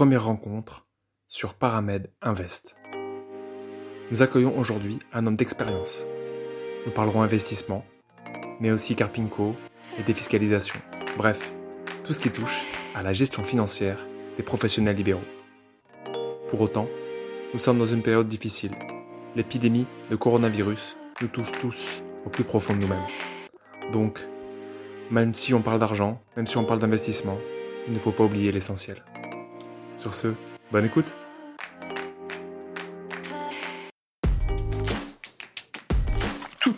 première rencontre sur Paramed Invest. Nous accueillons aujourd'hui un homme d'expérience. Nous parlerons investissement, mais aussi Carpinco et défiscalisation. Bref, tout ce qui touche à la gestion financière des professionnels libéraux. Pour autant, nous sommes dans une période difficile. L'épidémie de coronavirus nous touche tous au plus profond de nous-mêmes. Donc, même si on parle d'argent, même si on parle d'investissement, il ne faut pas oublier l'essentiel. Sur ce, bonne écoute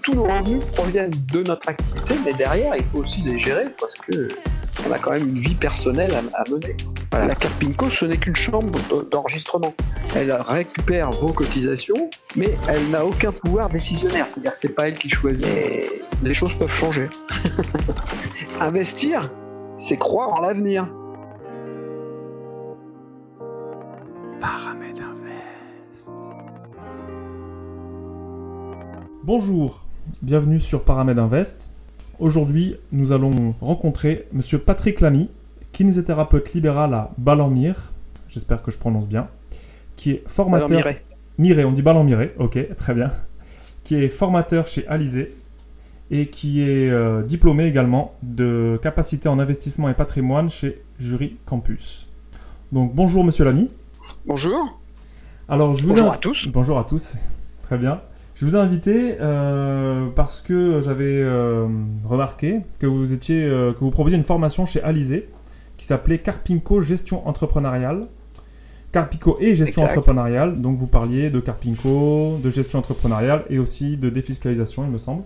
tous nos revenus proviennent de notre activité, mais derrière, il faut aussi les gérer parce que on a quand même une vie personnelle à, mener. La carte PINCO, ce n'est qu'une chambre d'enregistrement. Elle récupère vos cotisations, mais elle n'a aucun pouvoir décisionnaire. C'est-à-dire que c'est pas elle qui choisit. les choses peuvent changer. Investir, c'est croire en l'avenir. Bonjour, bienvenue sur Paramed Invest. Aujourd'hui, nous allons rencontrer Monsieur Patrick Lamy, kinésithérapeute libéral à Ballon-Mire, j'espère que je prononce bien, qui est formateur... Miré, on dit Ballon-Miré, ok, très bien. Qui est formateur chez Alizé et qui est euh, diplômé également de capacité en investissement et patrimoine chez Jury Campus. Donc bonjour Monsieur Lamy. Bonjour. Alors je vous bonjour à tous. Bonjour à tous. Très bien. Je vous ai invité euh, parce que j'avais euh, remarqué que vous étiez, euh, que vous proposiez une formation chez Alizé qui s'appelait Carpinco Gestion Entrepreneuriale. Carpinco et gestion entrepreneuriale. Donc vous parliez de Carpinco, de gestion entrepreneuriale et aussi de défiscalisation, il me semble.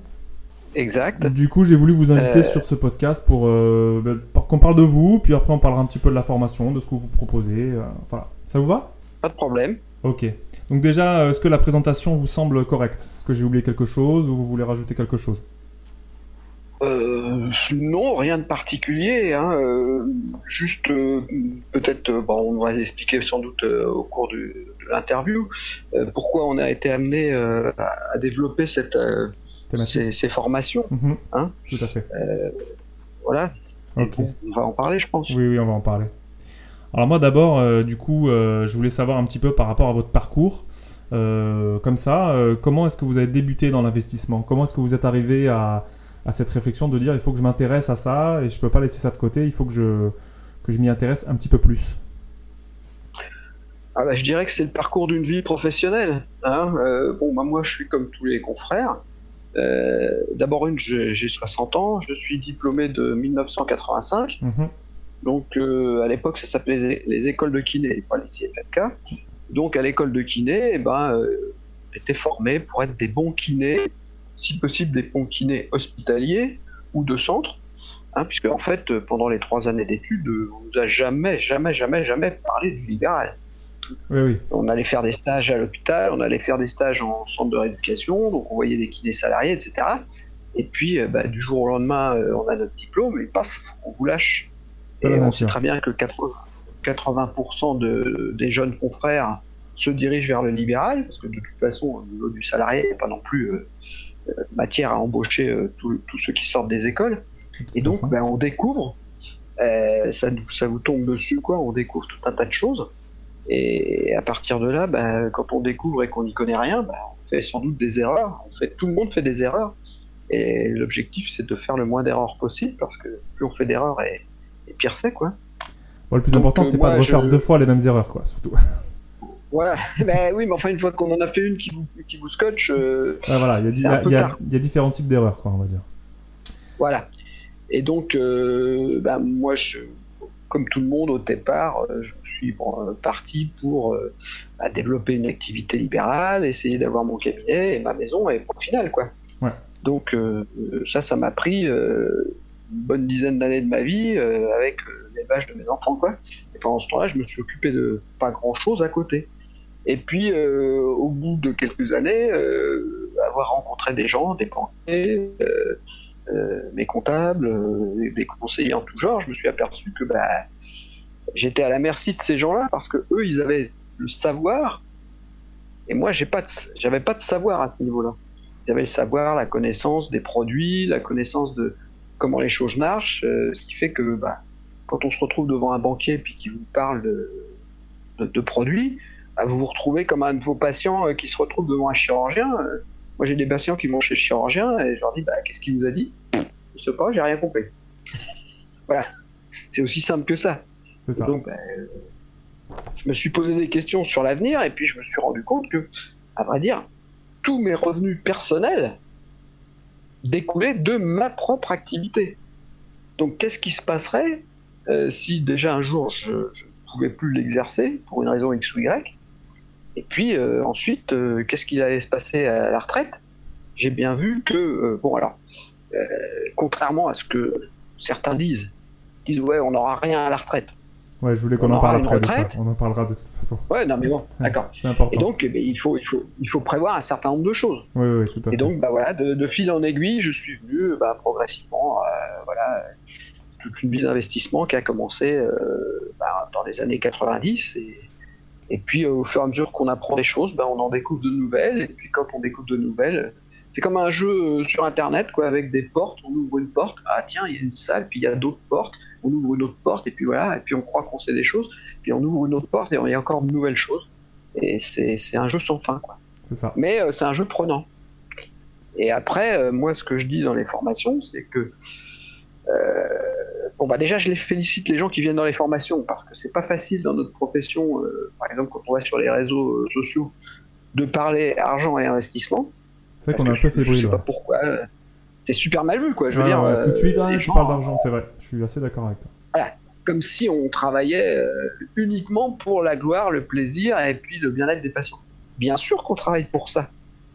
Exact. Du coup, j'ai voulu vous inviter sur ce podcast pour, ben, pour qu'on parle de vous, puis après on parlera un petit peu de la formation, de ce que vous proposez. voilà. Ça vous va? Pas de problème. Ok. Donc déjà, euh, est-ce que la présentation vous semble correcte? Est-ce que j'ai oublié quelque chose ou vous voulez rajouter quelque chose? Euh, non, rien de particulier. Hein, euh, juste, peut-être, bon, on va expliquer sans doute au cours de l'interview pourquoi on a été amené à, développer cette, ces, formations. Mhm. Hein. Tout à fait. voilà. on va en parler, je pense. Oui, oui, on va en parler. Alors moi d'abord, euh, du coup, euh, je voulais savoir un petit peu par rapport à votre parcours. Euh, comme ça, comment est-ce que vous avez débuté dans l'investissement? Comment est-ce que vous êtes arrivé à, cette réflexion de dire il faut que je m'intéresse à ça et je ne peux pas laisser ça de côté, il faut que je, que je m'y intéresse un petit peu plus? Ah bah, je dirais que c'est le parcours d'une vie professionnelle. Hein. bon, bah, moi, je suis comme tous les confrères. D'abord, une, j'ai 60 ans, je suis diplômé de 1985. Donc euh, à l'époque, ça s'appelait les, écoles de kiné, pas les CFMK. Donc à l'école de kiné, eh ben, euh, était formé pour être des bons kinés, si possible des bons kinés hospitaliers ou de centre, hein, puisque en fait, pendant les trois années d'études, on nous a jamais, jamais, jamais, jamais parlé du libéral. Oui, oui. On allait faire des stages à l'hôpital, on allait faire des stages en centre de rééducation, donc on voyait des kinés salariés, etc. Et puis, euh, bah, du jour au lendemain, on a notre diplôme et paf, on vous lâche on sait très bien que 80%, de, des jeunes confrères se dirigent vers le libéral, parce que de toute façon, au niveau du salarié, il n'y a pas non plus euh, euh, matière à embaucher euh, tous ceux qui sortent des écoles. Et donc, ben, on découvre, ça, ça, vous tombe dessus, quoi, on découvre tout un tas de choses. Et à partir de là, ben, quand on découvre et qu'on n'y connaît rien, ben, on fait sans doute des erreurs. Fait, tout le monde fait des erreurs. Et l'objectif, c'est de faire le moins d'erreurs possible, parce que plus on fait d'erreurs et et pire c'est quoi. le plus important, c'est pas de refaire deux fois les mêmes erreurs, quoi, surtout. Voilà, ben, oui, mais enfin, une fois qu'on en a fait une qui vous, qui vous scotche. Euh, voilà, il y, a différents types d'erreurs, quoi, on va dire. Voilà. Et donc, euh, ben, moi, je, comme tout le monde au départ, euh, je suis parti pour bah, développer une activité libérale, essayer d'avoir mon cabinet et ma maison et au final, quoi. Ouais. Donc, ça, ça m'a pris bonne dizaine d'années de ma vie euh, avec euh, l'élevage de mes enfants, quoi. Et pendant ce temps-là, je me suis occupé de pas grand-chose à côté. Et puis, euh, au bout de quelques années, avoir rencontré des gens, des banquiers, mes comptables, des conseillers en tout genre, je me suis aperçu que bah, j'étais à la merci de ces gens-là parce que eux, ils avaient le savoir, et moi, j'avais pas de savoir à ce niveau-là. Avaient le savoir, la connaissance des produits, la connaissance de, comment les choses marchent, euh, ce qui fait que bah, quand on se retrouve devant un banquier puis qu'il vous parle de, de, produits, bah, vous vous retrouvez comme un de vos patients qui se retrouve devant un chirurgien. Moi, j'ai des patients qui vont chez le chirurgien et je leur dis bah, Qu'est-ce qu'il vous a dit? Je sais pas, j'ai rien compris. voilà. C'est aussi simple que ça. C'est ça. Donc, bah, je me suis posé des questions sur l'avenir et puis je me suis rendu compte que, à vrai dire, tous mes revenus personnels découlaient de ma propre activité. Donc, qu'est-ce qui se passerait euh, si déjà un jour je ne pouvais plus l'exercer pour une raison X ou Y? Et puis euh, ensuite, euh, qu'est-ce qu'il allait se passer à la retraite? J'ai bien vu que, bon alors, contrairement à ce que certains disent, ils disent ouais, on n'aura rien à la retraite. Ouais, je voulais qu'on en parle après de ça. On en parlera de toute façon. Ouais, non, mais bon, d'accord. C'est important. Et donc, eh ben, il, faut, il, faut, il faut prévoir un certain nombre de choses. Oui, oui, tout à fait. Et donc, bah, voilà, de, fil en aiguille, je suis venu bah, progressivement, euh, voilà, toute une vie d'investissement qui a commencé euh, bah, dans les années 90. Et, et puis, au fur et à mesure qu'on apprend des choses, bah, on en découvre de nouvelles. Et puis, quand on découvre de nouvelles, c'est comme un jeu euh, sur Internet, quoi, avec des portes. On ouvre une porte, ah tiens, il y a une salle, puis il y a d'autres portes. On ouvre une autre porte, et puis voilà, et puis on croit qu'on sait des choses. Puis on ouvre une autre porte, et il y a encore de nouvelles choses. Et c'est un jeu sans fin, quoi. C'est ça. Mais euh, c'est un jeu prenant. Et après, euh, moi, ce que je dis dans les formations, c'est que bon bah déjà je les félicite les gens qui viennent dans les formations parce que c'est pas facile dans notre profession par exemple quand on va sur les réseaux sociaux de parler argent et investissement c'est vrai qu'on est un peu fébrile. Je sais pas pourquoi. C'est super mal vu, quoi. Je veux dire, tout de suite, euh, tu parles d'argent, c'est vrai. Je suis assez d'accord avec toi. Voilà. Comme si on travaillait euh, uniquement pour la gloire, le plaisir et puis le bien-être des patients. Bien sûr qu'on travaille pour ça,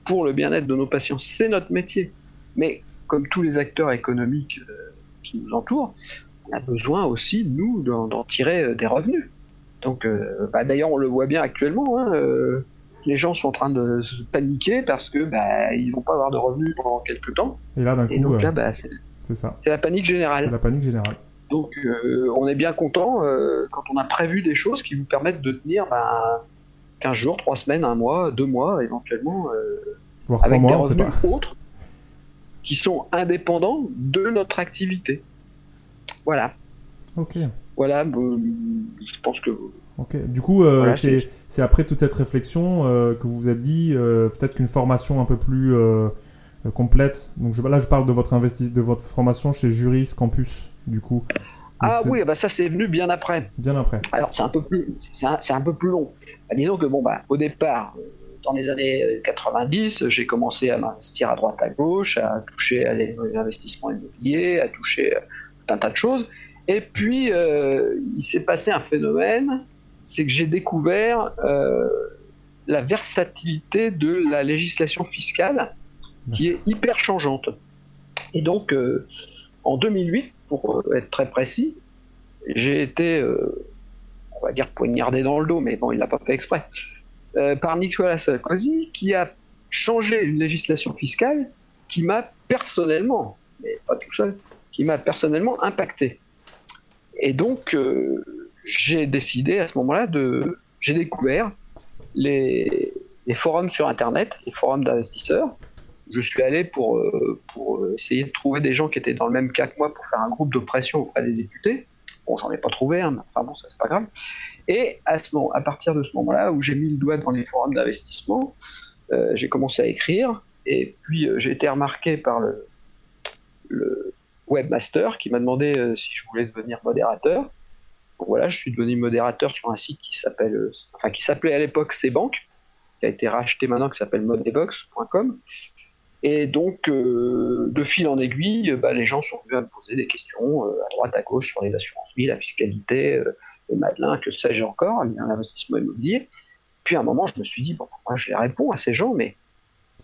pour le bien-être de nos patients. C'est notre métier. Mais comme tous les acteurs économiques euh, qui nous entourent, on a besoin aussi, nous, d'en tirer des revenus. Donc, bah, d'ailleurs, on le voit bien actuellement. Hein, les gens sont en train de se paniquer parce que bah, ils vont pas avoir de revenus pendant quelques temps. Et là, d'un coup, donc, là, euh, bah, c'est ça. C'est la panique générale. C'est la panique générale. Donc, euh, on est bien content euh, quand on a prévu des choses qui vous permettent de tenir bah, 15 jours, 3 semaines, 1 mois, 2 mois, éventuellement, avec mois, des revenus autres qui sont indépendants de notre activité. Voilà. Ok. Voilà, je pense que Ok. Du coup, euh, c'est après toute cette réflexion euh, que vous vous êtes dit euh, peut-être qu'une formation un peu plus complète. Donc je, là, je parle de votre de votre formation chez Juris Campus, du coup. ah oui, bah ça c'est venu bien après. Bien après. Alors c'est un peu plus, c'est un, peu plus long. Bah, disons que bon bah au départ, dans les années 90, j'ai commencé à m'investir à droite à gauche, à toucher à l'investissement immobilier, à toucher un tas de choses. Et puis, il s'est passé un phénomène c'est que j'ai découvert euh, la versatilité de la législation fiscale qui est hyper changeante. Et donc, euh, en 2008, pour euh, être très précis, j'ai été, on va dire, poignardé dans le dos, mais bon, il l'a pas fait exprès, par Nicolas Sarkozy, qui a changé une législation fiscale qui m'a personnellement, mais pas tout seul, qui m'a personnellement impacté. Et donc, j'ai décidé à ce moment-là de. J'ai découvert les, forums sur Internet, les forums d'investisseurs. Je suis allé pour, euh, pour essayer de trouver des gens qui étaient dans le même cas que moi pour faire un groupe de pression auprès des députés. Bon, j'en ai pas trouvé, hein, mais enfin bon, ça c'est pas grave. Et à, ce moment, à partir de ce moment-là, où j'ai mis le doigt dans les forums d'investissement, euh, j'ai commencé à écrire. Et puis euh, j'ai été remarqué par le webmaster qui m'a demandé si je voulais devenir modérateur voilà, je suis devenu modérateur sur un site qui s'appelle, euh, enfin qui s'appelait à l'époque Cbank, qui a été racheté maintenant, qui s'appelle modebox.com. Et donc, euh, de fil en aiguille, bah, les gens sont venus à me poser des questions euh, à droite, à gauche sur les assurances vie, la fiscalité, les Madelin, que sais-je encore, l'investissement immobilier. Puis à un moment, je me suis dit, bon, moi je les réponds à ces gens, mais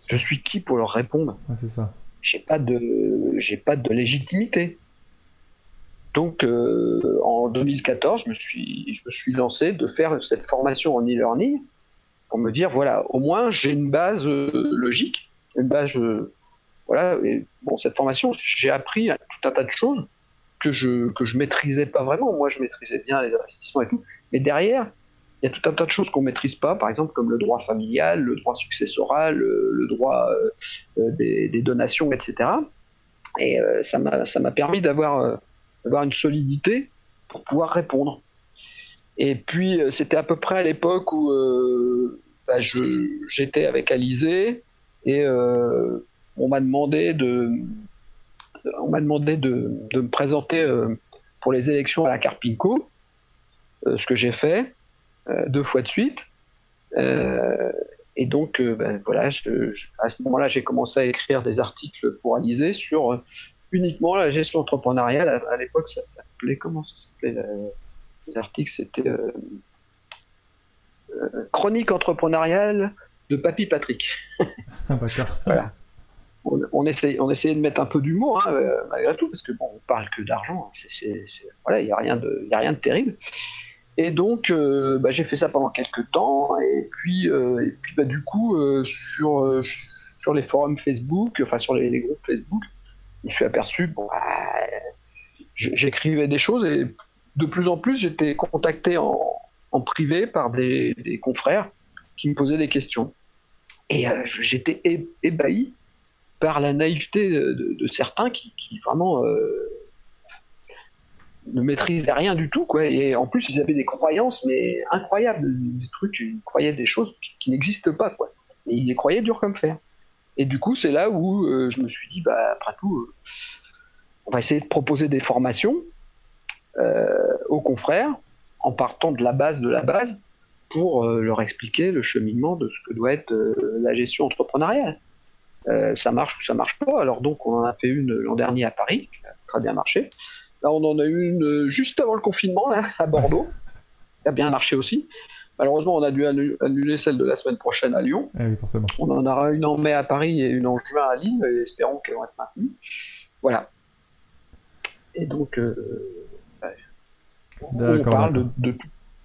je suis qui pour leur répondre? C'est ça. J'ai pas de, j'ai pas de légitimité. Donc euh, en 2014, je me, suis, je me suis lancé de faire cette formation en e-learning pour me dire voilà, au moins j'ai une base euh, logique, une base. Euh, voilà, bon, cette formation, j'ai appris tout un tas de choses que je que je maîtrisais pas vraiment. Moi, je maîtrisais bien les investissements et tout, mais derrière, il y a tout un tas de choses qu'on maîtrise pas, par exemple comme le droit familial, le droit successoral, le, droit des, donations, etc. Et m'a ça m'a permis d'avoir avoir une solidité pour pouvoir répondre. Et puis, c'était à peu près à l'époque où bah, j'étais avec Alizé et on m'a demandé de, on m'a demandé de, me présenter pour les élections à la Carpinco, ce que j'ai fait deux fois de suite. Et donc, euh, ben, voilà, à ce moment-là, j'ai commencé à écrire des articles pour Alizé sur euh, uniquement la gestion entrepreneuriale. À, l'époque, ça s'appelait comment ça s'appelait Les articles, c'était euh, Chronique entrepreneuriale de Papy Patrick. D'accord. voilà. On, essayait, on essayait de mettre un peu d'humour, hein, malgré tout, parce que bon, on parle que d'argent. Hein. voilà, il n'y a rien de, a rien de terrible. Et donc, euh, bah, j'ai fait ça pendant quelques temps. Et puis, euh, et puis bah, du coup, euh, sur, sur les forums Facebook, enfin sur les, groupes Facebook, me suis aperçu, bon, bah, j'écrivais des choses et de plus en plus, j'étais contacté en, privé par des, confrères qui me posaient des questions. Et j'étais ébahi par la naïveté de, certains qui, vraiment ne maîtrisaient rien du tout. Et en plus, ils avaient des croyances, mais incroyables, des trucs, ils croyaient des choses qui, n'existent pas. Et ils les croyaient dur comme fer. Et du coup, c'est là où euh, je me suis dit, bah, après tout, euh, on va essayer de proposer des formations euh, aux confrères en partant de la base de la base pour leur expliquer le cheminement de ce que doit être la gestion entrepreneuriale. ça marche ou ça marche pas. Alors donc, on en a fait une l'an dernier à Paris, qui a très bien marché. Là, on en a eu une juste avant le confinement, là, à Bordeaux. Ça a bien marché aussi. Malheureusement, on a dû annuler celle de la semaine prochaine à Lyon. Eh oui, forcément. On en aura une en mai à Paris et une en juin à Lille, et espérons qu'elles vont être maintenues. Voilà. Et donc, euh, on parle de,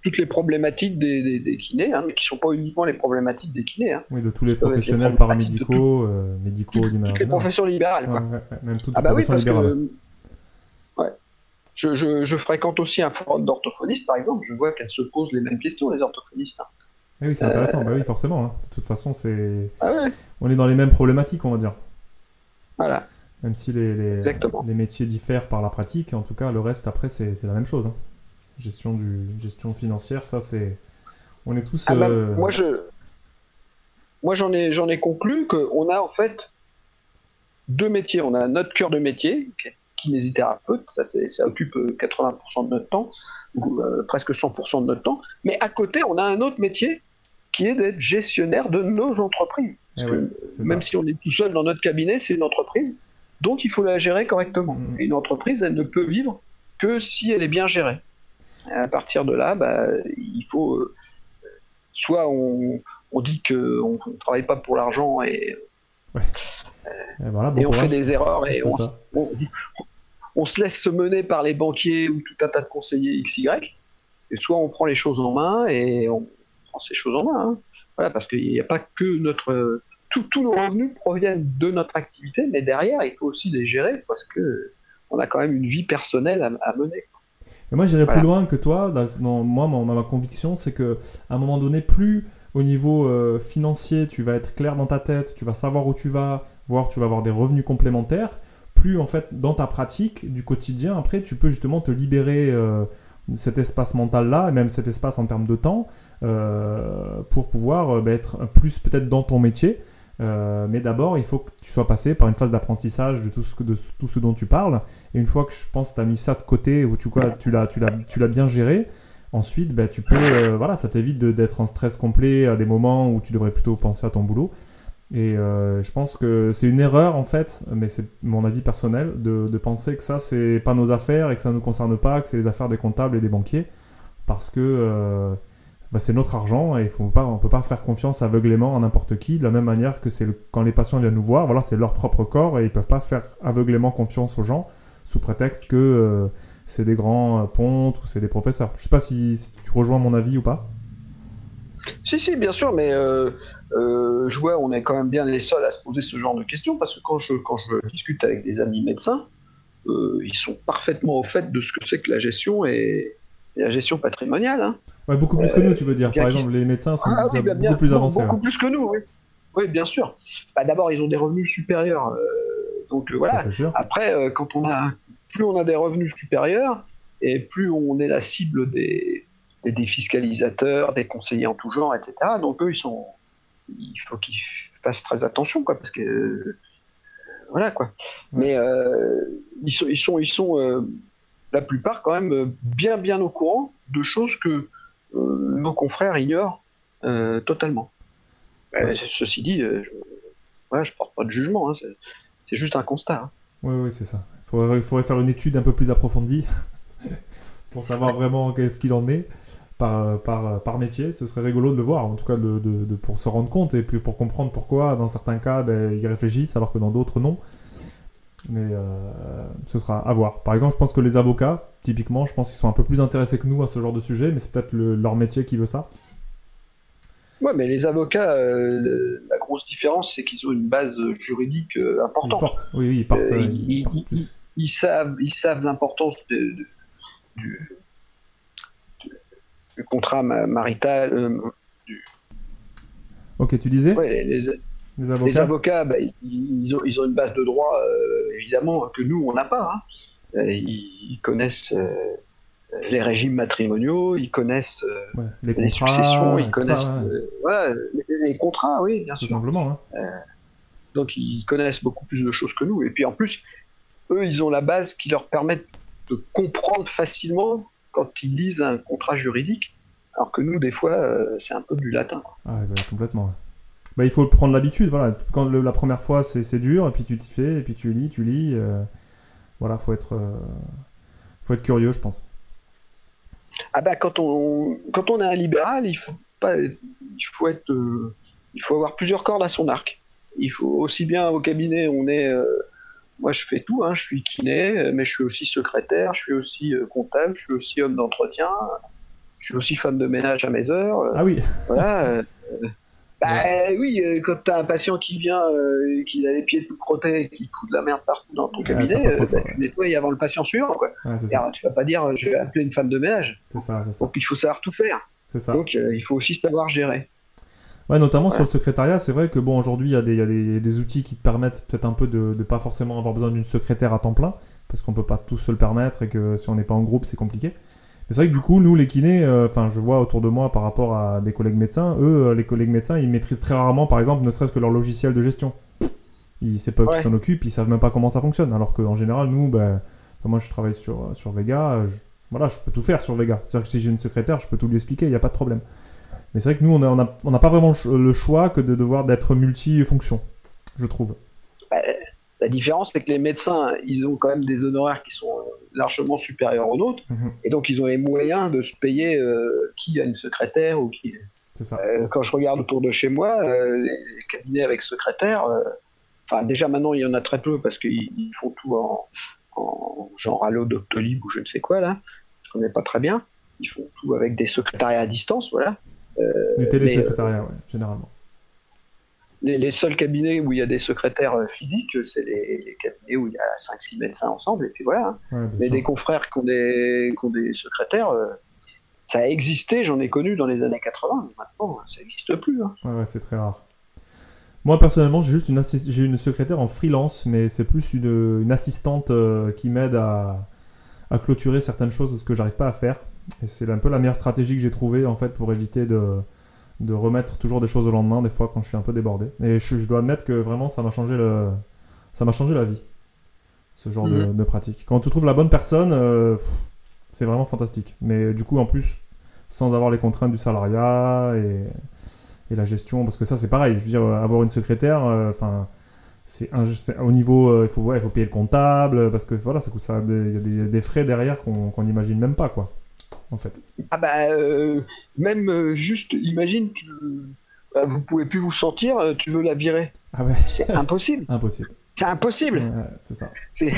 toutes les problématiques des, kinés, hein, mais qui ne sont pas uniquement les problématiques des kinés. Hein. Oui, de tous les professionnels paramédicaux, euh, médicaux, du Toutes les professions libérales, quoi. même toutes ah les bah professions oui, parce libérales. Je, fréquente aussi un forum d'orthophonistes, par exemple. Je vois qu'elles se posent les mêmes questions, les orthophonistes. Hein. Eh oui, c'est intéressant. Bah oui, forcément. Hein. De toute façon, c'est. Ah on est dans les mêmes problématiques, on va dire. Voilà. Même si les, les, métiers diffèrent par la pratique, en tout cas, le reste, après, c'est la même chose. Hein. Gestion, du, gestion financière, ça, c'est. On est tous. Ah bah, euh, moi, je. Moi, j'en ai, ai conclu qu'on a en fait deux métiers. On a notre cœur de métier, kinésithérapeute, ça, ça occupe 80% euh, de notre temps, ou euh, presque 100% de notre temps. Mais à côté, on a un autre métier qui est d'être gestionnaire de nos entreprises. Eh même si on est tout seul dans notre cabinet, c'est une entreprise, donc il faut la gérer correctement. Mm. une entreprise, elle ne peut vivre que si elle est bien gérée. à partir de là, bah, il faut euh, soit on, dit qu'on ne travaille pas pour l'argent et, et, on fait des erreurs et on, on se laisse se mener par les banquiers ou tout un tas de conseillers XY, et soit on prend les choses en main et on prend ces choses en main. Hein. Voilà, parce qu'il n'y a pas que notre. Tous nos revenus proviennent de notre activité, mais derrière, il faut aussi les gérer parce que on a quand même une vie personnelle à, mener. Et moi, j'irais plus loin que toi. Dans, moi, ma, conviction, c'est que à un moment donné, plus au niveau euh, financier, tu vas être clair dans ta tête, tu vas savoir où tu vas, voir, tu vas avoir des revenus complémentaires plus en fait dans ta pratique du quotidien, après tu peux justement te libérer euh, cet espace mental là, et même cet espace en termes de temps, euh, pour pouvoir euh, bah, être plus peut-être dans ton métier. mais d'abord, il faut que tu sois passé par une phase d'apprentissage de tout, ce, de tout ce dont tu parles. Et une fois que je pense que tu as mis ça de côté, ou tu, quoi, tu l'as tu bien géré, ensuite, bah, tu peux, voilà, ça t'évite d'être en stress complet à des moments où tu devrais plutôt penser à ton boulot. Et euh, je pense que c'est une erreur en fait, mais c'est mon avis personnel, de, penser que ça c'est pas nos affaires et que ça ne nous concerne pas, que c'est les affaires des comptables et des banquiers, parce que euh, bah, c'est notre argent et faut pas, on peut pas faire confiance aveuglément à n'importe qui, de la même manière que c'est quand les patients viennent nous voir, voilà, c'est leur propre corps et ils peuvent pas faire aveuglément confiance aux gens sous prétexte que euh, c'est des grands pontes ou c'est des professeurs. Je sais pas si tu rejoins mon avis ou pas. Si, si, bien sûr, mais euh, je vois, on est quand même bien les seuls à se poser ce genre de questions, parce que quand je, quand je discute avec des amis médecins, euh, ils sont parfaitement au fait de ce que c'est que la gestion et, la gestion patrimoniale. Hein. Ouais, beaucoup plus que nous, tu veux dire. Par exemple, les médecins sont ah beaucoup plus avancés. Beaucoup plus que nous, oui. Oui, bien sûr. Bah, D'abord, ils ont des revenus supérieurs. donc voilà. Après, quand on a plus on a des revenus supérieurs et plus on est la cible des, des défiscalisateurs, des conseillers en tout genre, etc. Donc eux, ils sont, il faut qu'ils fassent très attention, quoi, parce que voilà quoi. Mais ils sont, ils sont, ils sont la plupart quand même bien, bien au courant de choses que nos confrères ignorent totalement. Ceci dit, je, voilà, je porte pas de jugement, hein, c'est juste un constat. Oui, hein. oui, c'est ça. Il faudrait, faudrait, faire une étude un peu plus approfondie pour savoir vraiment qu'est-ce qu'il en est par, par, par, métier. Ce serait rigolo de le voir, en tout cas de, de, pour se rendre compte et puis pour comprendre pourquoi dans certains cas ben, ils réfléchissent alors que dans d'autres non. Mais euh, ce sera à voir. Par exemple, je pense que les avocats, typiquement, je pense qu'ils sont un peu plus intéressés que nous à ce genre de sujet, mais c'est peut-être leur métier qui veut ça. Ouais, mais les avocats, euh, la grosse différence, c'est qu'ils ont une base juridique euh, importante. Forte. Oui, oui, ils partent. Ils, savent, ils savent l'importance du, du, contrat marital. Du... Ok, tu disais ouais, les, les, avocats, les avocats bah, ils, ont, ils, ont, une base de droit, évidemment, que nous, on n'a pas. Hein. Ils, connaissent les régimes matrimoniaux, ils connaissent euh, les, contrats, successions, ils connaissent euh, les, contrats, oui, bien sûr. simplement. Hein. Euh, donc ils connaissent beaucoup plus de choses que nous. Et puis en plus, eux, ils ont la base qui leur permet de comprendre facilement quand ils lisent un contrat juridique, alors que nous, des fois, c'est un peu du latin. Ah, bah, complètement. Bah, il faut prendre l'habitude. Voilà. Quand la première fois, c'est dur, et puis tu t'y fais, et puis tu lis, tu lis. voilà, faut être, faut être curieux, je pense. Ah bah quand on quand on est un libéral, il faut pas il faut être euh, il faut avoir plusieurs cordes à son arc. Il faut aussi bien au cabinet, on est euh, moi je fais tout, hein, je suis kiné, mais je suis aussi secrétaire, je suis aussi euh, comptable, je suis aussi homme d'entretien, je suis aussi femme de ménage à mes heures. ah oui. Voilà. Bah oui, euh, quand t'as un patient qui vient, euh, qui a les pieds tout crottés et qui fout de la merde partout dans ton cabinet, euh, bah, tu nettoies avant le patient suivant. Quoi. tu vas pas dire je vais appeler une femme de ménage. C'est ça, Donc il faut savoir tout faire. Ça. Donc il faut aussi savoir gérer. Ouais, notamment sur le secrétariat, c'est vrai que bon, aujourd'hui, il y a, des, y a des, des, outils qui te permettent peut-être un peu de ne pas forcément avoir besoin d'une secrétaire à temps plein, parce qu'on peut pas tous se le permettre et que si on n'est pas en groupe, c'est compliqué c'est vrai que du coup, nous, les kinés, euh, enfin, je vois autour de moi par rapport à des collègues médecins, eux, euh, les collègues médecins, ils maîtrisent très rarement, par exemple, ne serait-ce que leur logiciel de gestion. Ils savent pas qui s'en occupe, ils savent même pas comment ça fonctionne. Alors qu'en général, nous, ben, moi, je travaille sur, sur Vega, je, voilà, je peux tout faire sur Vega. C'est-à-dire que si j'ai une secrétaire, je peux tout lui expliquer, il n'y a pas de problème. Mais c'est vrai que nous, on n'a on a, on a pas vraiment le choix que de devoir d'être multifonction, je trouve. Bah, la différence, c'est que les médecins, ils ont quand même des honoraires qui sont euh, largement supérieurs aux nôtres, mhm. et donc ils ont les moyens de se payer euh, qui a une secrétaire ou qui. Ça. Euh, quand je regarde autour de chez moi, les cabinets avec secrétaire, enfin déjà maintenant il y en a très peu parce qu'ils font tout en, en genre Allo, Doctolib ou je ne sais quoi là, je connais pas très bien. Ils font tout avec des secrétariats à distance, voilà. Du télésecrétariat, ouais, généralement les, seuls cabinets où il y a des secrétaires euh, physiques, c'est les, cabinets où il y a 5-6 médecins ensemble, et puis voilà. Hein. Mais des confrères qui ont des, des secrétaires, euh, ça a existé, j'en ai connu dans les années 80, mais maintenant, ça n'existe plus. Hein. Ouais, c'est très rare. Moi, personnellement, j'ai juste une, j'ai une secrétaire en freelance, mais c'est plus une, une assistante euh, qui m'aide à, à, clôturer certaines choses que j'arrive pas à faire. Et c'est un peu la meilleure stratégie que j'ai trouvée, en fait, pour éviter de de remettre toujours des choses au lendemain, des fois quand je suis un peu débordé. Et je, dois admettre que vraiment ça m'a changé, le, ça m'a changé la vie, ce genre de, mhm. pratique. Quand tu trouves la bonne personne, euh, c'est vraiment fantastique. Mais du coup, en plus, sans avoir les contraintes du salariat et, et la gestion, parce que ça c'est pareil, je veux dire, avoir une secrétaire, euh, enfin. c'est au niveau euh, il faut ouais, il faut payer le comptable parce que voilà ça coûte ça il y a des, des frais derrière qu'on n'imagine même pas quoi en fait. Ah bah, euh, même euh, juste, imagine que bah, vous pouvez plus vous sentir, euh, tu veux la virer. Ah ouais. C'est impossible. impossible. C'est impossible. c'est ça. C'est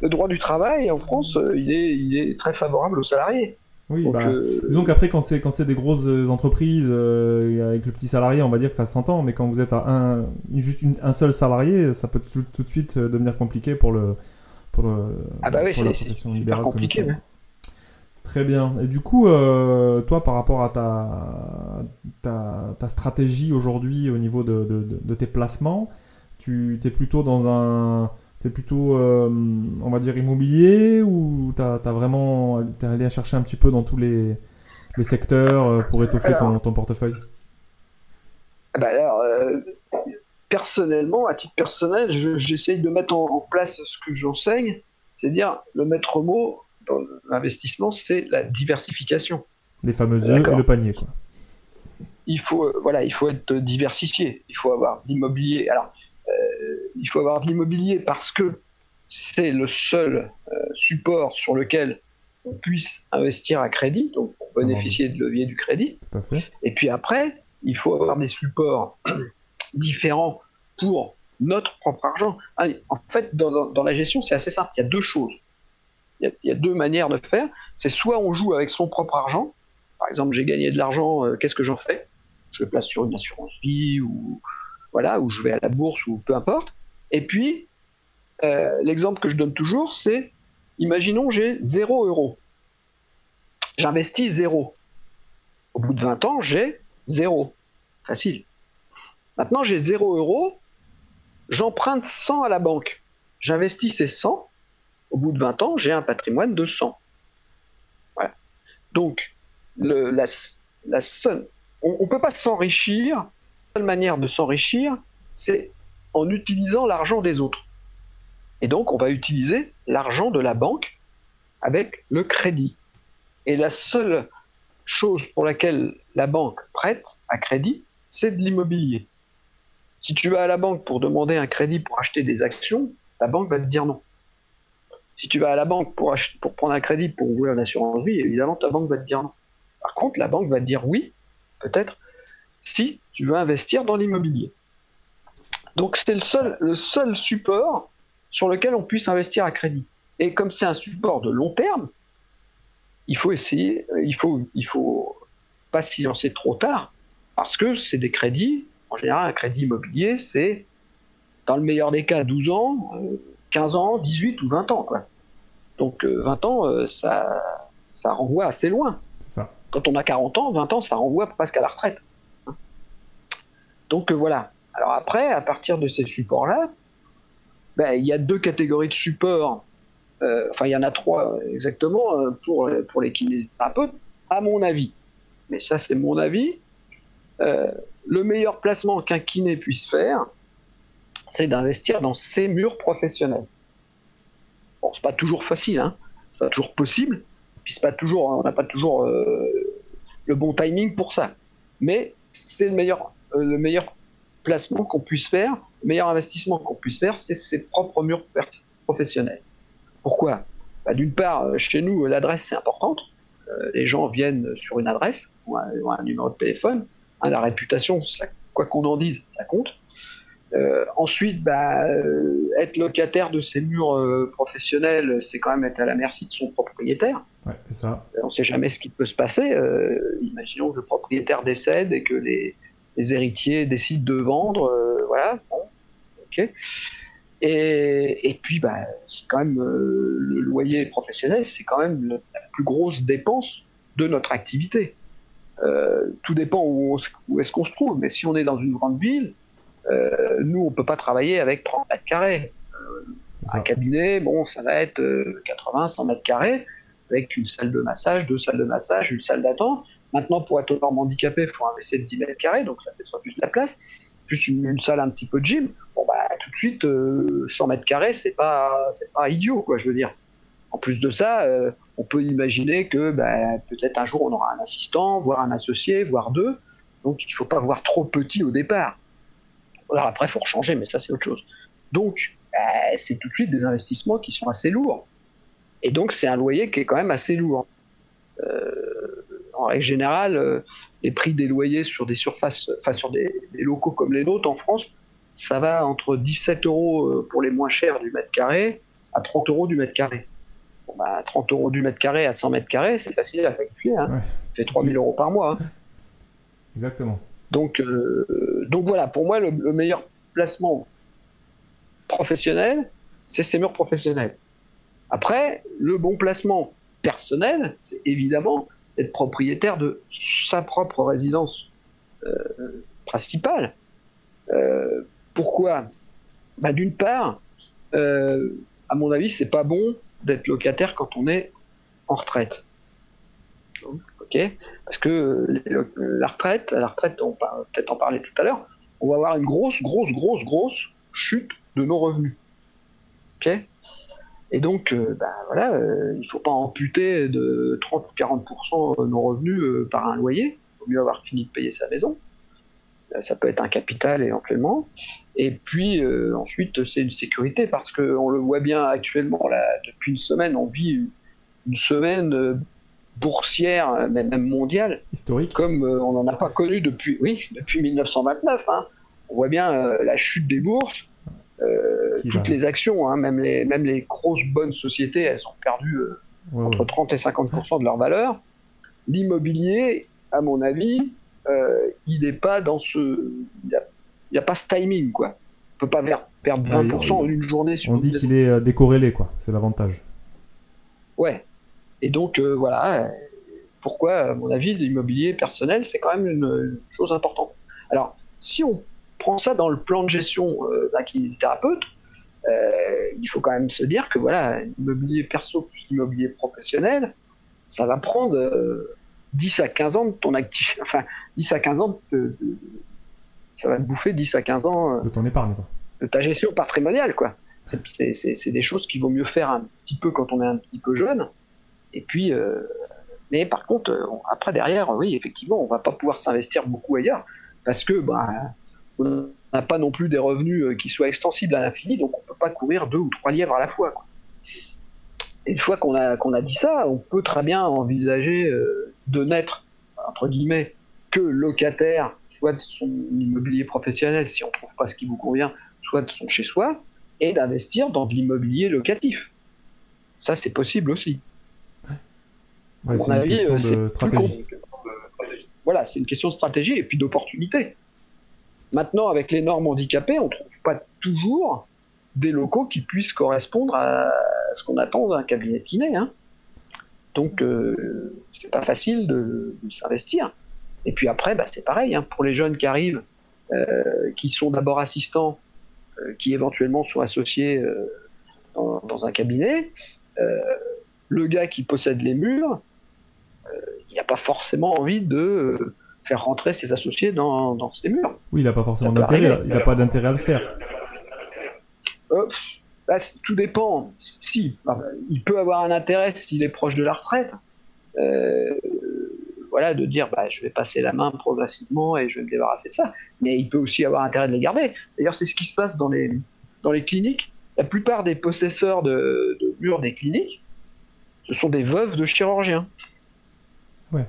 le droit du travail en France, il est, il est très favorable aux salariés. Oui, bah, disons qu'après, quand c'est, quand c'est des grosses entreprises avec le petit salarié, on va dire que ça s'entend, mais quand vous êtes à un, juste un seul salarié, ça peut tout, de suite devenir compliqué pour, le, pour, ah bah oui, la profession libérale. compliqué, Très bien. Et du coup, euh, toi, par rapport à ta, ta, stratégie aujourd'hui au niveau de, de, tes placements, tu es plutôt dans un. es plutôt, euh, on va dire, immobilier ou tu as, vraiment. es allé chercher un petit peu dans tous les, les secteurs pour étoffer ton, ton, portefeuille? Ah bah alors, personnellement, à titre personnel, j'essaye de mettre en, place ce que j'enseigne, c'est-à-dire le maître mot dans l'investissement, c'est la diversification. Les fameux œufs et le panier, quoi. Il faut, euh, voilà, il faut être diversifié. Il faut avoir de l'immobilier. Alors, euh, il faut avoir de l'immobilier parce que c'est le seul euh, support sur lequel on puisse investir à crédit, donc pour bénéficier de levier du crédit. Tout à fait. Et puis après, il faut avoir des supports différents pour notre propre argent. En fait, dans, la gestion, c'est assez simple. Il y a deux choses. Il y a, deux manières de faire. C'est soit on joue avec son propre argent. Par exemple, j'ai gagné de l'argent, euh, qu'est-ce que j'en fais? Je le place sur une assurance vie ou voilà, ou je vais à la bourse ou peu importe. Et puis, euh, l'exemple que je donne toujours, c'est imaginons j'ai 0 euros. J'investis 0. Au bout de 20 ans, j'ai 0. Facile. Maintenant, j'ai 0 euros, j'emprunte 100 à la banque. J'investis ces 100, au bout de 20 ans, j'ai un patrimoine de 100. Voilà. Donc, on ne peut pas s'enrichir. La seule manière de s'enrichir, c'est en utilisant l'argent des autres. Et donc, on va utiliser l'argent de la banque avec le crédit. Et la seule chose pour laquelle la banque prête à crédit, c'est de l'immobilier. Si tu vas à la banque pour demander un crédit pour acheter des actions, la banque va te dire non. Si tu vas à la banque pour, prendre un crédit pour ouvrir une assurance vie, évidemment, ta banque va te dire non. Par contre, la banque va te dire oui, peut-être, si tu veux investir dans l'immobilier. Donc, c'est le seul, support sur lequel on puisse investir à crédit. Et comme c'est un support de long terme, il faut essayer, il faut, il faut pas s'y lancer trop tard, parce que c'est des crédits en général, un crédit immobilier, c'est, dans le meilleur des cas, 12 ans, 15 euh, ans, 18 ou 20 ans. Quoi. Donc 20 euh, ans, euh, ça, ça renvoie assez loin. Ça. Quand on a 40 ans, 20 ans, ça renvoie presque à la retraite. Donc voilà. Alors après, à partir de ces supports-là, ben, il y a deux catégories de supports. enfin, il y en a trois exactement pour, pour les kinésithérapeutes, à mon avis. Mais ça, c'est mon avis le meilleur placement qu'un kiné puisse faire, c'est d'investir dans ses murs professionnels. Bon, c'est pas toujours facile, hein. c'est pas toujours possible, puis pas toujours, on n'a pas toujours euh, le bon timing pour ça. Mais c'est le meilleur, euh, le meilleur placement qu'on puisse faire, le meilleur investissement qu'on puisse faire, c'est ses propres murs professionnels. Pourquoi? Bah, D'une part, euh, chez nous, l'adresse c'est importante. les gens viennent sur une adresse ou un numéro de téléphone. Hein, la réputation, quoi qu'on en dise, ça compte. Euh, ensuite, bah, euh, être locataire de ces murs euh, professionnels, c'est quand même être à la merci de son propriétaire. Ouais, ça. On ne sait jamais ce qui peut se passer. imaginons que le propriétaire décède et que les, héritiers décident de vendre. voilà. Bon, ok. Et, et, puis, bah, c'est quand même le loyer professionnel, c'est quand même la plus grosse dépense de notre activité. Tout dépend où, est-ce qu'on se trouve. Mais si on est dans une grande ville, euh, nous, on peut pas travailler avec 30 mètres carrés. Euh, un cabinet, bon, ça va être 80, 100 mètres carrés, avec une salle de massage, deux salles de massage, une salle d'attente. Maintenant, pour être autonome handicapé, il faut investir de 10 mètres carrés, donc ça fait soit plus de la place, plus une, salle un petit peu de gym. Bon, bah, tout de suite, 100 mètres carrés, c'est pas, c'est pas idiot, quoi, je veux dire. En plus de ça, euh, on peut imaginer que bah, peut-être un jour on aura un assistant, voire un associé, voire deux. Donc il ne faut pas voir trop petit au départ. Alors après, il faut changer, mais ça c'est autre chose. Donc bah, c'est tout de suite des investissements qui sont assez lourds. Et donc c'est un loyer qui est quand même assez lourd. Euh, en règle générale, euh, les prix des loyers sur des surfaces, enfin sur des, des, locaux comme les nôtres en France, ça va entre 17 euros pour les moins chers du mètre carré à 30 euros du mètre carré. 30 bah, euros du mètre facturé à 100 mètres carrés, c'est facile à facturer. Hein. ça fait 3000 euros par mois. Hein. Exactement. Donc, euh, donc voilà, pour moi, le, meilleur placement professionnel, c'est ces murs professionnels. Après, le bon placement personnel, c'est évidemment d'être propriétaire de sa propre résidence euh, principale. Euh, pourquoi? Bah, D'une part, à mon avis, c'est pas bon d'être locataire quand on est en retraite. Parce que la retraite, la retraite, on va peut-être en parler tout à l'heure, on va avoir une grosse, grosse, grosse, grosse chute de nos revenus. Et donc, euh, ben voilà, euh, il ne faut pas amputer de 30 ou 40% nos revenus euh, par un loyer. Il vaut mieux avoir fini de payer sa maison. Ça peut être un capital éventuellement. Et puis ensuite, c'est une sécurité parce qu'on le voit bien actuellement, là, depuis une semaine, on vit une semaine boursière, même mondiale, historique, comme on n'en a pas connu depuis, oui, depuis 1929. Hein. On voit bien la chute des bourses, euh, toutes les actions, hein, même, les, même les grosses bonnes sociétés, elles ont perdu euh, entre 30 et 50% de leur valeur. L'immobilier, à mon avis, euh, il n'est pas dans ce. Il n'y a, pas ce timing, quoi. On peut pas perdre 20% en une journée. Sur on dit qu'il est décorrélé, quoi. C'est l'avantage. Ouais. Et donc, voilà. Pourquoi, à mon avis, l'immobilier personnel, c'est quand même une chose importante. Alors, si on prend ça dans le plan de gestion euh, d'un kinésithérapeute, euh, il faut quand même se dire que voilà, l'immobilier perso plus l'immobilier professionnel, ça va prendre 10 euh, à 15 ans de ton actif. Enfin, 10 à 15 ans de, ça va te bouffer 10 à 15 ans de ton épargne, De ta gestion patrimoniale, quoi. C'est des choses qu'il vaut mieux faire un petit peu quand on est un petit peu jeune. Et puis, mais par contre, après derrière, oui, effectivement, on va pas pouvoir s'investir beaucoup ailleurs parce que bah, on n'a pas non plus des revenus euh, qui soient extensibles à l'infini, donc on peut pas courir deux ou trois lièvres à la fois. Et une fois qu'on a, qu'on a dit ça, on peut très bien envisager euh, de n'être, entre guillemets, que locataire, soit de son immobilier professionnel si on trouve pas ce qui vous convient, soit de son chez soi, et d'investir dans de l'immobilier locatif. Ça, c'est possible aussi. C'est une question euh, de stratégie. Voilà, c'est une question de stratégie et puis d'opportunité. Maintenant, avec les normes handicapées, on ne trouve pas toujours des locaux qui puissent correspondre à ce qu'on attend d'un cabinet de kiné. Hein. Donc, euh, c'est pas facile de, s'investir. Et puis après, bah, c'est pareil, hein, pour les jeunes qui arrivent, euh, qui sont d'abord assistants, euh, qui éventuellement sont associés euh, dans, un cabinet, le gars qui possède les murs, il n'a pas forcément envie de faire rentrer ses associés dans, dans ces murs. Oui, il n'a pas forcément d'intérêt, il n'a pas d'intérêt à le faire. Euh, bah, tout dépend. Si, bah, il peut avoir un intérêt s'il est proche de la retraite. Euh, voilà, de dire bah, je vais passer la main progressivement et je vais me débarrasser de ça. Mais il peut aussi avoir intérêt de les garder. D'ailleurs, c'est ce qui se passe dans les, dans les cliniques. La plupart des possesseurs de, de murs des cliniques, ce sont des veuves de chirurgiens. Ouais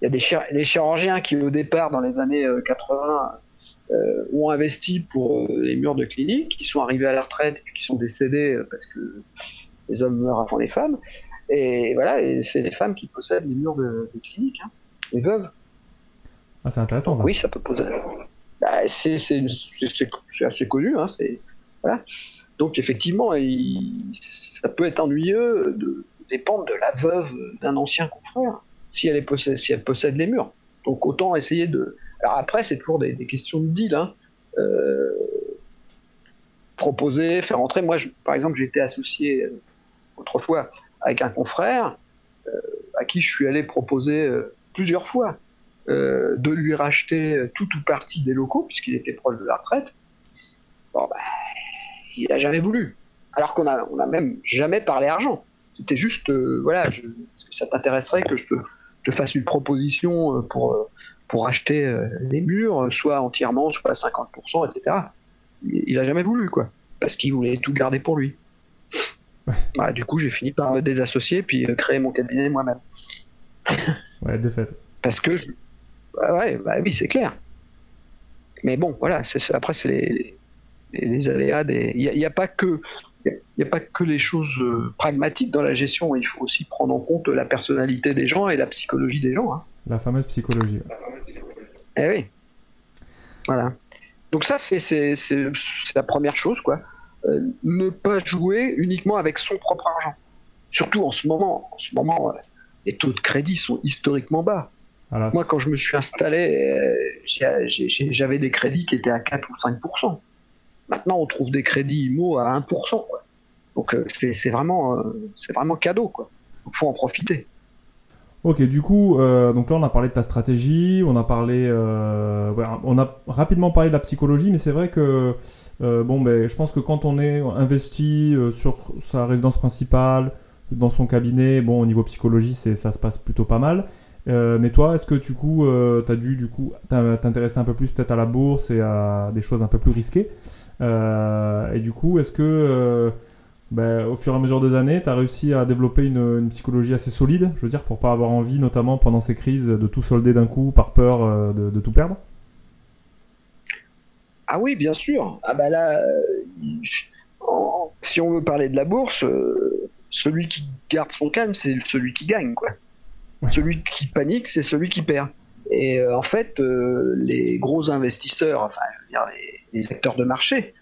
il y a des, des, chirurgiens qui, au départ, dans les années 80, euh, euh, ont investi pour euh, les murs de clinique, qui sont arrivés à la retraite et qui sont décédés parce que les hommes meurent avant les femmes. Et voilà, et c'est les femmes qui possèdent les murs de, de clinique, hein, les veuves. Ah, c'est intéressant ça. Oui, ça peut poser. Bah, c'est assez connu, hein, voilà. Donc effectivement, ça peut être ennuyeux de dépendre de la veuve d'un ancien confrère si elle, possède, les murs. Donc autant essayer de. Alors après, c'est toujours des, questions de deal. Hein. Euh, proposer, faire entrer. Moi, par exemple, j'étais associé euh, autrefois avec un confrère euh, à qui je suis allé proposer plusieurs fois de lui racheter tout ou partie des locaux puisqu'il était proche de la retraite. Bon, bah, il n'a jamais voulu. Alors qu'on a, on a même jamais parlé argent. C'était juste, voilà, est-ce que ça t'intéresserait que je te te fasse une proposition euh, pour, euh, pour acheter euh, les murs, soit entièrement, soit à 50%, etc. Il a jamais voulu, quoi. Parce qu'il voulait tout garder pour lui. Bah, du coup, j'ai fini par me désassocier puis créer mon cabinet moi-même. ouais, de fait. Parce que je... bah, ouais, bah oui, c'est clair. Mais bon, voilà, après, c'est les, les, aléas des. Il n'y a, pas que il n'y a pas que les choses euh, pragmatiques dans la gestion, il faut aussi prendre en compte la personnalité des gens et la psychologie des gens. Hein. La fameuse psychologie. Eh oui. Voilà. Donc ça, c'est la première chose, quoi. Euh, ne pas jouer uniquement avec son propre argent. Surtout en ce moment. En ce moment, euh, les taux de crédit sont historiquement bas. Moi, quand je me suis installé, j'avais des crédits qui étaient à 4 ou 5 Maintenant, on trouve des crédits IMO à 1%. Donc, euh, c'est vraiment, euh, c'est vraiment cadeau. Donc, faut en profiter. Ok, du coup, euh, donc là on a parlé de ta stratégie, on a parlé, on a rapidement parlé de la psychologie, mais c'est vrai que bon, ben, je pense que quand on est investi sur sa résidence principale, dans son cabinet, bon, au niveau psychologie, ça se passe plutôt pas mal. Mais toi, est-ce que du coup, tu as dû du coup t'intéresser un peu plus peut-être à la bourse et à des choses un peu plus risquées Et du coup, est-ce que ben, au fur et à mesure des années, tu as réussi à développer une, psychologie assez solide, je veux dire, pour pas avoir envie, notamment pendant ces crises, de tout solder d'un coup par peur euh, de, tout perdre? Ah oui, bien sûr. Ah bah là, euh, si on veut parler de la bourse, euh, celui qui garde son calme, c'est celui qui gagne, quoi. Celui qui panique, c'est celui qui perd. Et en fait, les gros investisseurs, enfin, je veux dire, les, les acteurs de marché,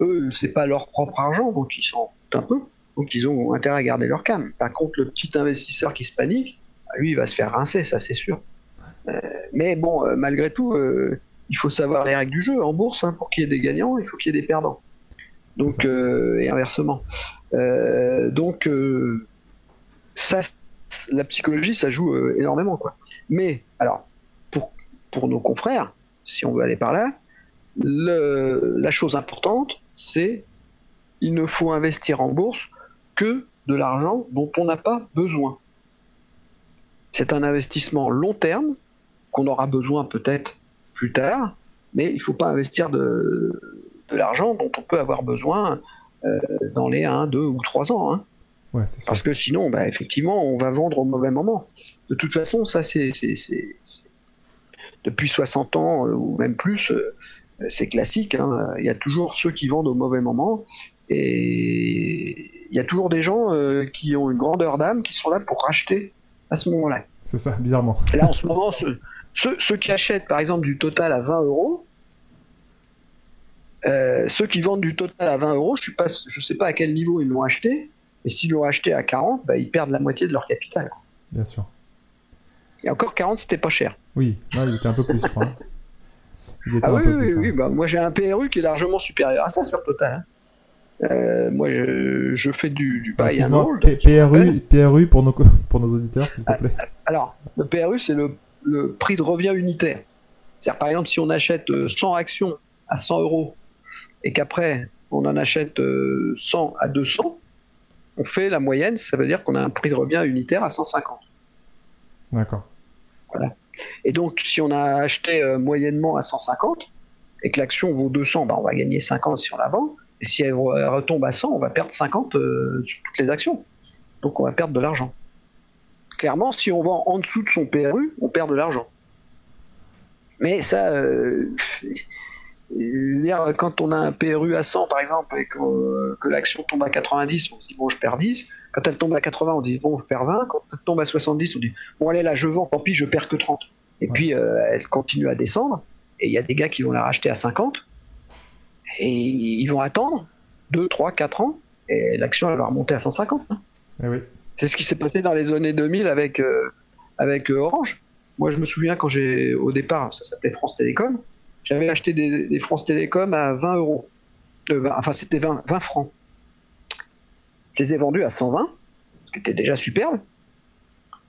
eux, c'est pas leur propre argent, donc ils s'en un peu. Donc ils ont intérêt à garder leur calme. Par contre, le petit investisseur qui se panique, bah, lui, il va se faire rincer, ça c'est sûr. Euh, mais bon, euh, malgré tout, euh, il faut savoir les règles du jeu. En bourse, hein, pour qu'il y ait des gagnants, il faut qu'il y ait des perdants. Donc, et inversement. donc, ça, la psychologie, ça joue énormément. Quoi. Mais, alors, pour, pour nos confrères, si on veut aller par là, la chose importante, c'est il ne faut investir en bourse que de l'argent dont on n'a pas besoin. C'est un investissement long terme qu'on aura besoin peut-être plus tard, mais il ne faut pas investir de, l'argent dont on peut avoir besoin euh, dans les 1, 2 ou 3 ans. Hein. Parce que sinon, bah, effectivement, on va vendre au mauvais moment. De toute façon, ça, c'est depuis 60 ans euh, ou même plus, euh, c'est classique. Hein. Il y a toujours ceux qui vendent au mauvais moment et il y a toujours des gens euh, qui ont une grandeur d'âme qui sont là pour racheter à ce moment-là. C'est ça, bizarrement. là, en ce moment, ceux, qui achètent par exemple du total à 20 euros, ceux qui vendent du total à 20 euros, je ne sais pas à quel niveau ils l'ont acheté, mais s'ils l'ont acheté à 40, bah, ils perdent la moitié de leur capital. Bien sûr. Et encore 40, c'était pas cher. Oui, il était un peu plus, je crois. ah oui, oui, oui, bah, moi j'ai un PRU qui est largement supérieur à ça sur total. Hein. Euh, moi, je, fais du, du buy and hold. PRU, PRU pour nos, pour nos auditeurs, s'il te plaît. Ah, alors, le PRU, c'est le, le, prix de revient unitaire. C'est-à-dire, par exemple, si on achète 100 euh, actions à 100 euros et qu'après, on en achète 100 euh, à 200, on fait la moyenne, ça veut dire qu'on a un prix de revient unitaire à 150. D'accord. Voilà. Et donc, si on a acheté moyennement à 150 et que l'action vaut 200, bah, on va gagner 50 si on la vend. Et si elle retombe à 100, on va perdre 50 euh, sur toutes les actions. Donc on va perdre de l'argent. Clairement, si on vend en dessous de son PRU, on perd de l'argent. Mais ça, euh, quand on a un PRU à 100 par exemple et que, l'action tombe à 90, on se dit bon je perds 10. Quand elle tombe à 80, on dit bon je perds 20. Quand elle tombe à 70, on dit bon allez là je vends, tant pis je perds que 30. Et puis euh, elle continue à descendre et il y a des gars qui vont la racheter à 50 et ils vont attendre 2, 3, 4 ans, et l'action elle va remonter à 150. Hein. Eh C'est ce qui s'est passé dans les années 2000 avec, euh, avec euh, Orange. Moi, je me souviens quand j'ai, au départ, ça s'appelait France Télécom, j'avais acheté des, France Télécom à 20 euros. Euh, enfin, c'était 20, 20 francs. Je les ai vendus à 120, ce qui était déjà superbe.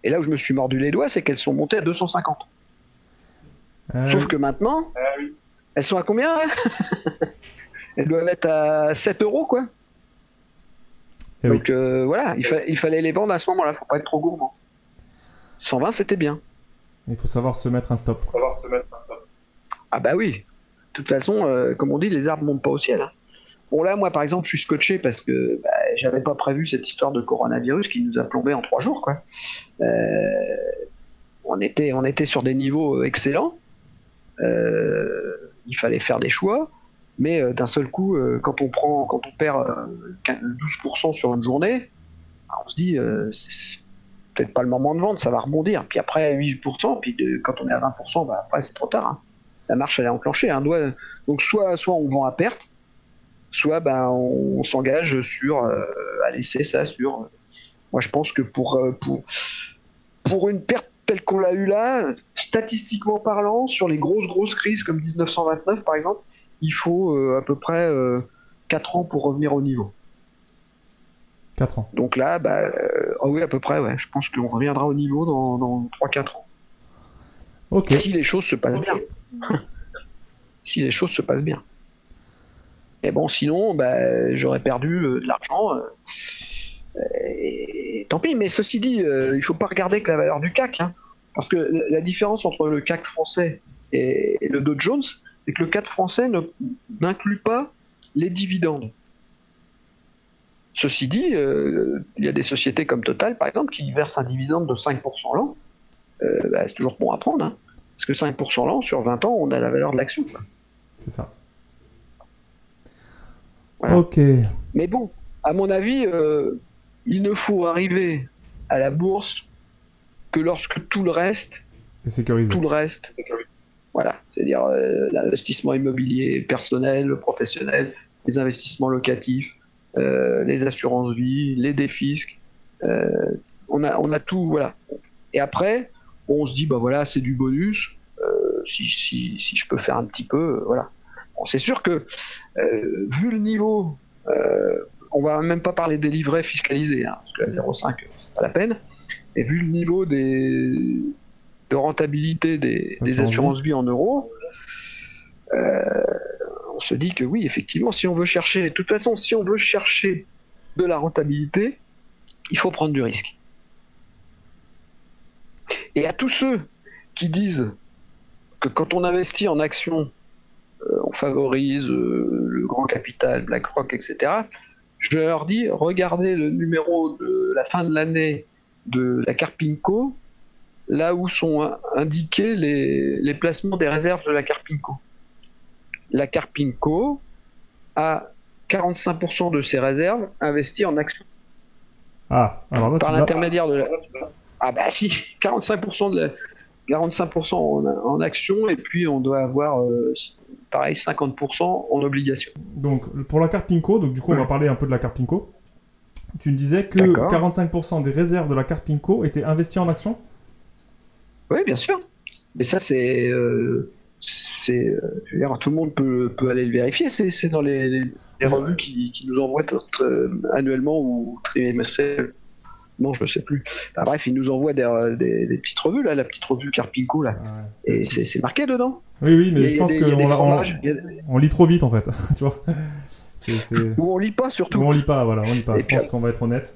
Et là où je me suis mordu les doigts, c'est qu'elles sont montées à 250. Ah Sauf que maintenant, ah elles sont à combien là Elles doivent être à 7 euros, quoi. Eh Donc euh, voilà, il, fallait les vendre à ce moment-là, faut pas être trop gourmand. 120, c'était bien. Il faut savoir se mettre un stop. Savoir se mettre un stop. Ah bah oui. De toute façon, euh, comme on dit, les arbres montent pas au ciel. Hein. Bon là, moi par exemple, je suis scotché parce que bah, j'avais pas prévu cette histoire de coronavirus qui nous a plombé en trois jours, quoi. Euh, on était, on était sur des niveaux excellents. il fallait faire des choix. Mais euh, d'un seul coup, euh, quand on prend, quand on perd 12% euh, sur une journée, bah, on se dit peut-être pas le moment de vendre, ça va rebondir. Puis après 8%, puis quand on est à 20%, bah, après c'est trop tard. Hein. La marche elle est enclenchée. Hein. Donc soit, soit on vend à perte, soit ben, on, s'engage sur à laisser ça sur. moi je pense que pour, pour, pour une perte telle qu'on l'a eu là, statistiquement parlant, sur les grosses grosses crises comme 1929 par exemple, il faut euh, à peu près 4 euh, ans pour revenir au niveau. 4 ans. Donc là, bah, oh oui, à peu près, ouais. Je pense qu'on reviendra au niveau dans, dans 3-4 ans. Si les choses se passent bien. si les choses se passent bien. Et bon, sinon, bah, j'aurais perdu de l'argent. et, tant pis, mais ceci dit, il faut pas regarder que la valeur du CAC. Hein. parce que la différence entre le CAC français et, le Dow Jones, c'est que le CAC français n'inclut pas les dividendes. Ceci dit, euh, il y a des sociétés comme Total, par exemple, qui versent un dividende de 5% l'an. Euh, bah, c'est toujours bon à prendre, hein. Parce que 5% l'an, sur 20 ans, on a la valeur de l'action. C'est ça. Ok. Mais bon, à mon avis, euh, il ne faut arriver à la bourse que lorsque tout le reste est sécurisé. Tout le reste, voilà, c'est-à-dire l'investissement immobilier personnel, professionnel, les investissements locatifs, euh, les assurances vie, les défisques. Euh, on, a, on a tout, voilà. Et après, on se dit, bah voilà, c'est du bonus. Euh, si, si, si, je peux faire un petit peu, voilà. Bon, c'est sûr que, vu le niveau, on va même pas parler des livrets fiscalisés, hein, parce que la 0,5, c'est pas la peine. Et vu le niveau des, de rentabilité des, des assurances vie en euros, euh, on se dit que oui, effectivement, si on veut chercher, de toute façon, si on veut chercher de la rentabilité, il faut prendre du risque. Et à tous ceux qui disent que quand on investit en actions, euh, on favorise euh, le grand capital, BlackRock, etc., je leur dis, regardez le numéro de la fin de l'année de la Carpinco, là où sont indiqués les, les placements des réserves de la Carpinco la Carpinco a 45% de ses réserves investies en actions. Ah, alors là, Par l'intermédiaire de la... Ah bah si, 45% de 45% en, actions et puis on doit avoir euh, pareil 50% en obligations. Donc pour la Carpinco, donc du coup on va parler un peu de la Carpinco. Tu me disais que 45% des réserves de la Carpinco étaient investies en actions Oui, bien sûr. Mais ça c'est euh, c'est, euh, tout le monde peut, peut, aller le vérifier. C'est dans les, les, revues qui, qui, nous envoient annuellement ou trimestriellement. Non, je ne sais plus. bref, ils nous envoient des, des, petites revues, là, la petite revue Carpinco, là. Et c'est marqué dedans. Oui, oui, mais je pense qu'on on, lit trop vite, en fait. tu vois? Ou on lit pas, surtout. Ou on lit pas, voilà, on lit pas. je pense qu'on va être honnête.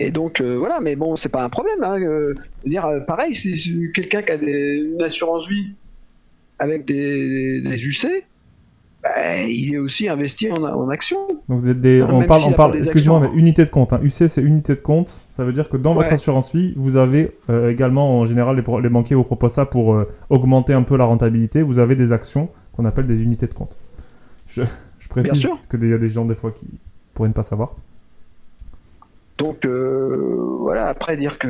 Et donc euh, voilà, mais bon, c'est pas un problème. Hein, euh, dire, euh, pareil, si, quelqu'un qui a une assurance vie avec des, UC, bah, il est aussi investi en, en actions. Donc vous êtes des, on, parle, on parle, excuse-moi, mais unité de compte. Hein. UC, c'est unité de compte. Ça veut dire que dans votre assurance vie, vous avez également, en général, les, les, banquiers vous proposent ça pour augmenter un peu la rentabilité. Vous avez des actions qu'on appelle des unités de compte. Je, je précise que il y a des gens des fois qui pourraient ne pas savoir. Donc euh, voilà, après dire que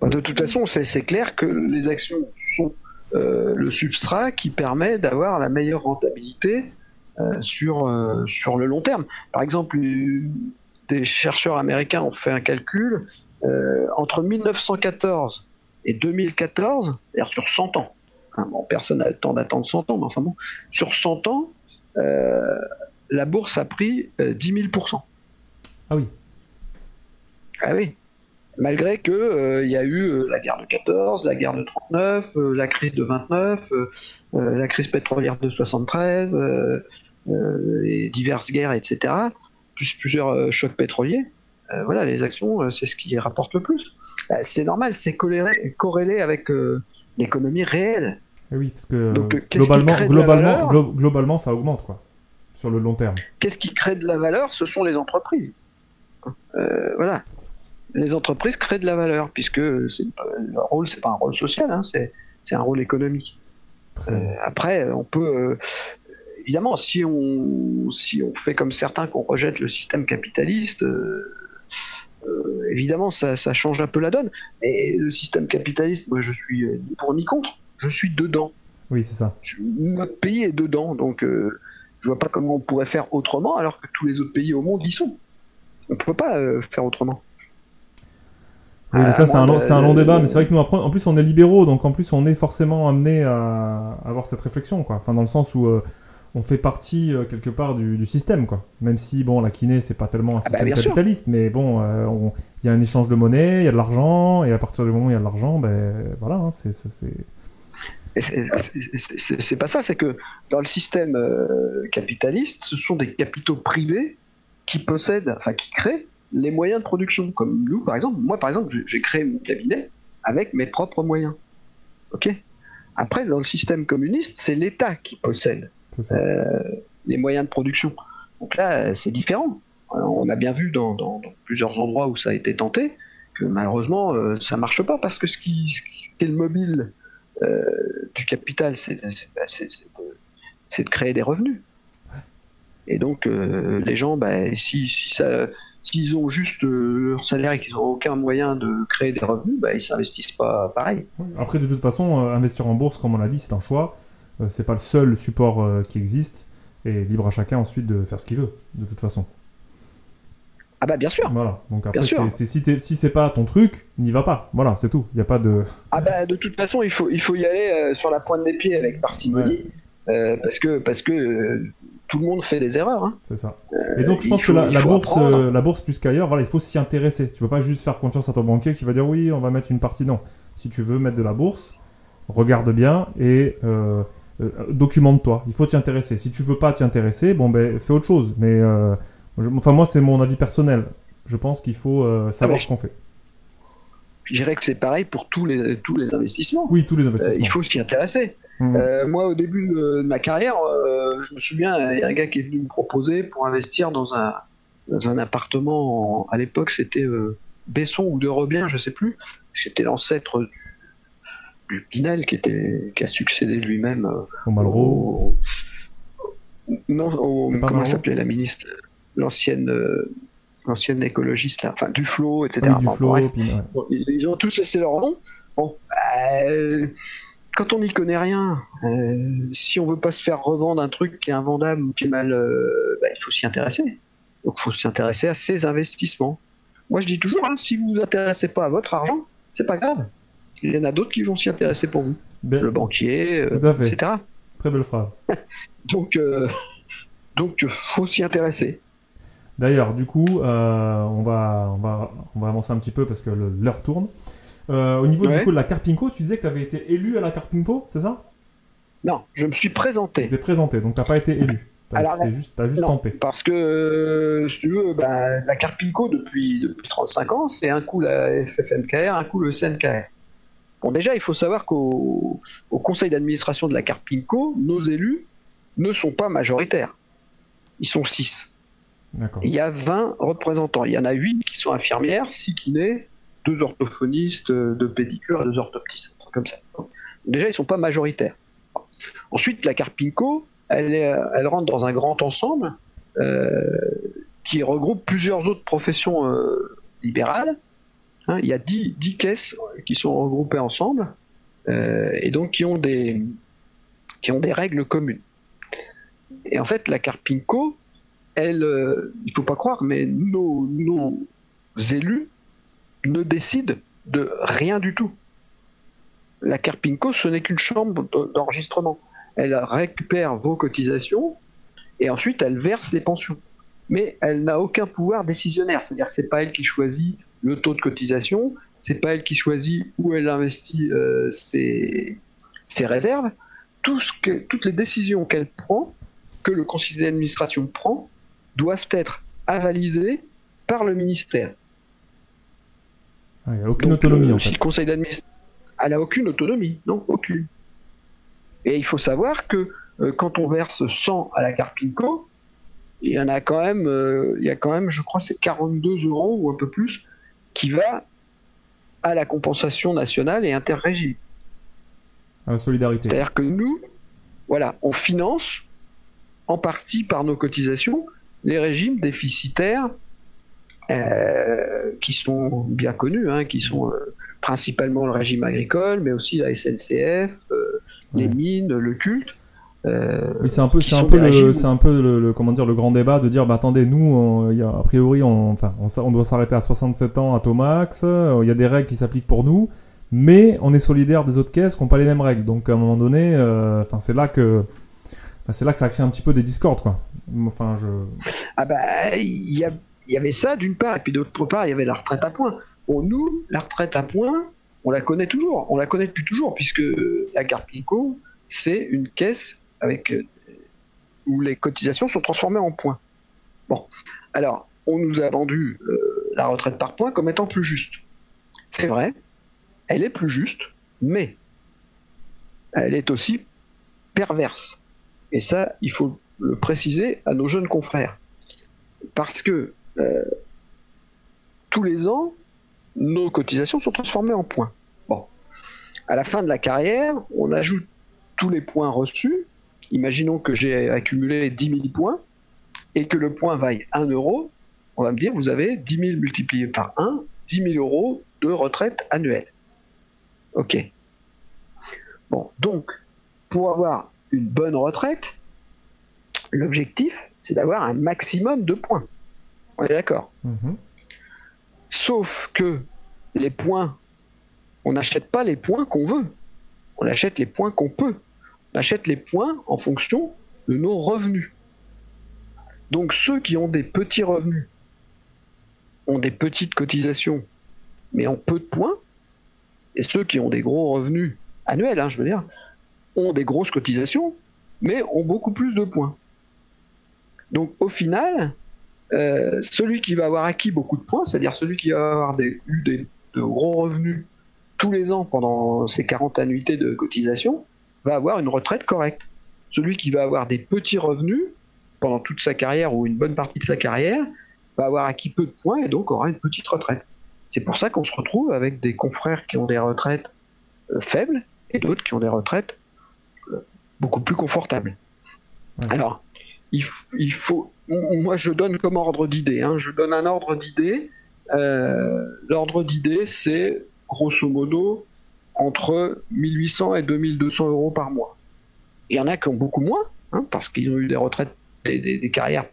bah, de toute façon, c'est clair que les actions sont euh, le substrat qui permet d'avoir la meilleure rentabilité euh, sur, sur le long terme. Par exemple, des chercheurs américains ont fait un calcul entre 1914 et 2014, c'est-à-dire sur 100 ans. Hein, bon, personne n'a le temps d'attendre 100 ans, mais enfin bon, sur 100 ans, la bourse a pris 10 000% ah oui. Ah oui. Malgré que euh, il y a eu euh, la guerre de 14, la guerre de 39, euh, la crise de 29, la crise pétrolière de 73, et diverses guerres, etc. Plus plusieurs chocs pétroliers. voilà, les actions, c'est ce qui les rapporte le plus. Bah, c'est normal, c'est corrélé, corrélé avec l'économie réelle. Eh oui, parce que globalement, globalement, globalement, ça augmente quoi, sur le long terme. Qu'est-ce qui crée de la valeur? Ce sont les entreprises. Euh, voilà. Les entreprises créent de la valeur, puisque leur rôle, c'est pas un rôle social, hein, c'est un rôle économique. Euh, après, on peut. Euh, évidemment, si on, si on fait comme certains qu'on rejette le système capitaliste, évidemment, ça, change un peu la donne. Mais le système capitaliste, moi, je suis ni pour ni contre. Je suis dedans. Oui, c'est ça. Notre pays est dedans, donc je vois pas comment on pourrait faire autrement alors que tous les autres pays au monde y sont. On peut pas euh, faire autrement. Oui, mais ça, c'est un, long, un long débat, mais c'est vrai que nous, après, en plus, on est libéraux, donc en plus, on est forcément amené à avoir cette réflexion, quoi. Enfin, dans le sens où euh, on fait partie euh, quelque part du, système, quoi. Même si, bon, la kiné, c'est pas tellement un ah bah, système capitaliste, mais bon, euh, il y a un échange de monnaie, il y a de l'argent, et à partir du moment où il y a de l'argent, ben voilà, hein, c'est. C'est pas ça, c'est que dans le système euh, capitaliste, ce sont des capitaux privés qui possèdent, enfin qui créent les moyens de production. Comme nous, par exemple, moi par exemple, j'ai créé mon cabinet avec mes propres moyens. Ok? Après, dans le système communiste, c'est l'État qui possède euh, les moyens de production. Donc là, c'est différent. on a bien vu dans, plusieurs endroits où ça a été tenté que malheureusement, ça euh, ça marche pas parce que ce qui, est le mobile euh, du capital, c'est de, créer des revenus. Et donc, les gens, bah, si, s'ils ont juste leur salaire et qu'ils n'ont aucun moyen de créer des revenus, bah, ils s'investissent pas pareil. Après, de toute façon, investir en bourse, comme on l'a dit, c'est un choix. Euh, c'est pas le seul support euh, qui existe. Et libre à chacun ensuite de faire ce qu'il veut, de toute façon. Ah bah bien sûr. Voilà. Donc après, c'est, si, si c'est pas ton truc, n'y va pas. Voilà, c'est tout. Il n'y a pas de. Ah bah de toute façon, il faut, il faut y aller euh, sur la pointe des pieds avec parcimonie. parce que, parce que tout le monde fait des erreurs. Hein. C'est ça. Et donc je pense que la, bourse, la bourse plus qu'ailleurs, voilà, il faut s'y intéresser. Tu peux pas juste faire confiance à ton banquier qui va dire oui, on va mettre une partie. Non. Si tu veux mettre de la bourse, regarde bien et euh, documente-toi. Il faut t'y intéresser. Si tu veux pas t'y intéresser, bon ben fais autre chose. Mais euh, enfin moi c'est mon avis personnel. Je pense qu'il faut euh, savoir ah, ce qu'on fait. Je dirais que c'est pareil pour tous les tous les investissements. Oui, tous les investissements. il faut s'y intéresser. Mmh. moi, au début de, ma carrière, je me souviens, il y a un gars qui est venu me proposer pour investir dans un, dans un appartement. à l'époque, c'était Besson ou de Rebien, je sais plus. C'était l'ancêtre du du Pinel qui, était, qui a succédé lui-même euh, au Malraux. Non, comment s'appelait la ministre L'ancienne euh, l'ancienne écologiste, enfin Duflo, etc. ils, ont tous laissé leur nom. Bon, euh, quand on n'y connaît rien, si on veut pas se faire revendre un truc qui est invendable ou qui est mal, bah, il faut s'y intéresser. Donc il faut s'y intéresser à ces investissements. Moi je dis toujours, hein, si vous vous intéressez pas à votre argent, c'est pas grave il y en a d'autres qui vont s'y intéresser pour vous. Le banquier, euh, etc. Très belle phrase. donc, euh, donc, faut s'y intéresser. D'ailleurs, du coup, euh, on, va, on, va, on va avancer un petit peu parce que l'heure tourne. Au niveau du coup de la Carpinco, tu disais que tu avais été élu à la Carpinco, c'est ça? Non, je me suis présenté. Tu es présenté, donc tu n'as pas été élu. Tu as, juste, as juste tenté. Parce que, si tu veux, bah, la Carpinco, depuis, depuis 35 ans, c'est un coup la FFMKR, un coup le CNKR. Bon, déjà, il faut savoir qu'au conseil d'administration de la Carpinco, nos élus ne sont pas majoritaires. Ils sont 6. Il y a 20 représentants. Il y en a 8 qui sont infirmières, 6 kinés, 2 orthophonistes, 2 pédicures et 2 orthoptistes. Comme ça. déjà, ils ne sont pas majoritaires. Ensuite, la Carpinco, elle, elle rentre dans un grand ensemble euh, qui regroupe plusieurs autres professions euh, libérales Hein, il y a 10, caisses qui sont regroupées ensemble euh, et donc qui ont, des, qui ont des règles communes. Et en fait, la Carpinco, elle, euh, il faut pas croire, mais nos, nos élus ne décident de rien du tout. La Carpinco, ce n'est qu'une chambre d'enregistrement. Elle récupère vos cotisations et ensuite elle verse les pensions. Mais elle n'a aucun pouvoir décisionnaire, c'est-à-dire que c'est pas elle qui choisit le taux de cotisation, c'est pas elle qui choisit où elle investit euh, ses, réserves. Toutes les décisions qu'elle prend, que le conseil d'administration prend, doivent être avalisées par le ministère. Ah, il n'y a aucune autonomie en fait. le conseil d'administration. Elle n'a aucune autonomie, non, aucune. Et il faut savoir que euh, quand on verse 100 à la Carpinco, il y en a quand même, euh, il y a quand même, je crois, c'est 42 euros ou un peu plus qui va à la compensation nationale et interrégime. À la solidarité. C'est-à-dire que nous, voilà, on finance en partie par nos cotisations les régimes déficitaires euh, qui sont bien connus, hein, qui sont euh, principalement le régime agricole, mais aussi la SNCF, euh, les mines, le culte. Oui, c'est un peu, c'est un peu le, c'est un peu le, comment dire, le grand débat de dire, bah attendez, nous, y a, a priori, on, enfin, on, doit s'arrêter à 67 ans à Tomax. Il y a des règles qui s'appliquent pour nous, mais on est solidaire des autres caisses qui n'ont pas les mêmes règles. Donc à un moment donné, enfin, c'est là que c'est là que ça crée un petit peu des discordes, quoi. Enfin, je. Ah bah, il y, avait ça d'une part, et puis d'autre part, il y avait la retraite à points. Pour nous, la retraite à points, on la connaît toujours. On la connaît depuis toujours, puisque la Carpico, c'est une caisse avec euh, où les cotisations sont transformées en points. Bon, alors, on nous a vendu euh, la retraite par points comme étant plus juste. C'est vrai, elle est plus juste, mais elle est aussi perverse. Et ça, il faut le préciser à nos jeunes confrères. Parce que euh, tous les ans, nos cotisations sont transformées en points. Bon. À la fin de la carrière, on ajoute tous les points reçus. Imaginons que j'ai accumulé 10 000 points et que le point vaille 1 euro. On va me dire, vous avez 10 000 multiplié par 1, 10 000 euros de retraite annuelle. Ok. Bon, donc, pour avoir une bonne retraite, l'objectif, c'est d'avoir un maximum de points. On est d'accord mhm. Sauf que les points, on n'achète pas les points qu'on veut. On achète les points qu'on peut. On achète les points en fonction de nos revenus. Donc ceux qui ont des petits revenus ont des petites cotisations, mais ont peu de points, et ceux qui ont des gros revenus annuels, hein, je veux dire, ont des grosses cotisations, mais ont beaucoup plus de points. Donc au final, euh, celui qui va avoir acquis beaucoup de points, c'est-à-dire celui qui va avoir eu des, de gros revenus tous les ans pendant ses 40 annuités de cotisation, va avoir une retraite correcte. Celui qui va avoir des petits revenus pendant toute sa carrière ou une bonne partie de sa carrière va avoir acquis peu de points et donc aura une petite retraite. C'est pour ça qu'on se retrouve avec des confrères qui ont des retraites euh, faibles et d'autres qui ont des retraites euh, beaucoup plus confortables. Alors, il, faut. Moi, je donne comme ordre d'idée. Hein, je donne un ordre d'idée. Euh, l'ordre d'idée, c'est grosso modo entre 1800 et 2200 euros par mois. Il y en a qui ont beaucoup moins, hein, parce qu'ils ont eu des retraites, des, carrières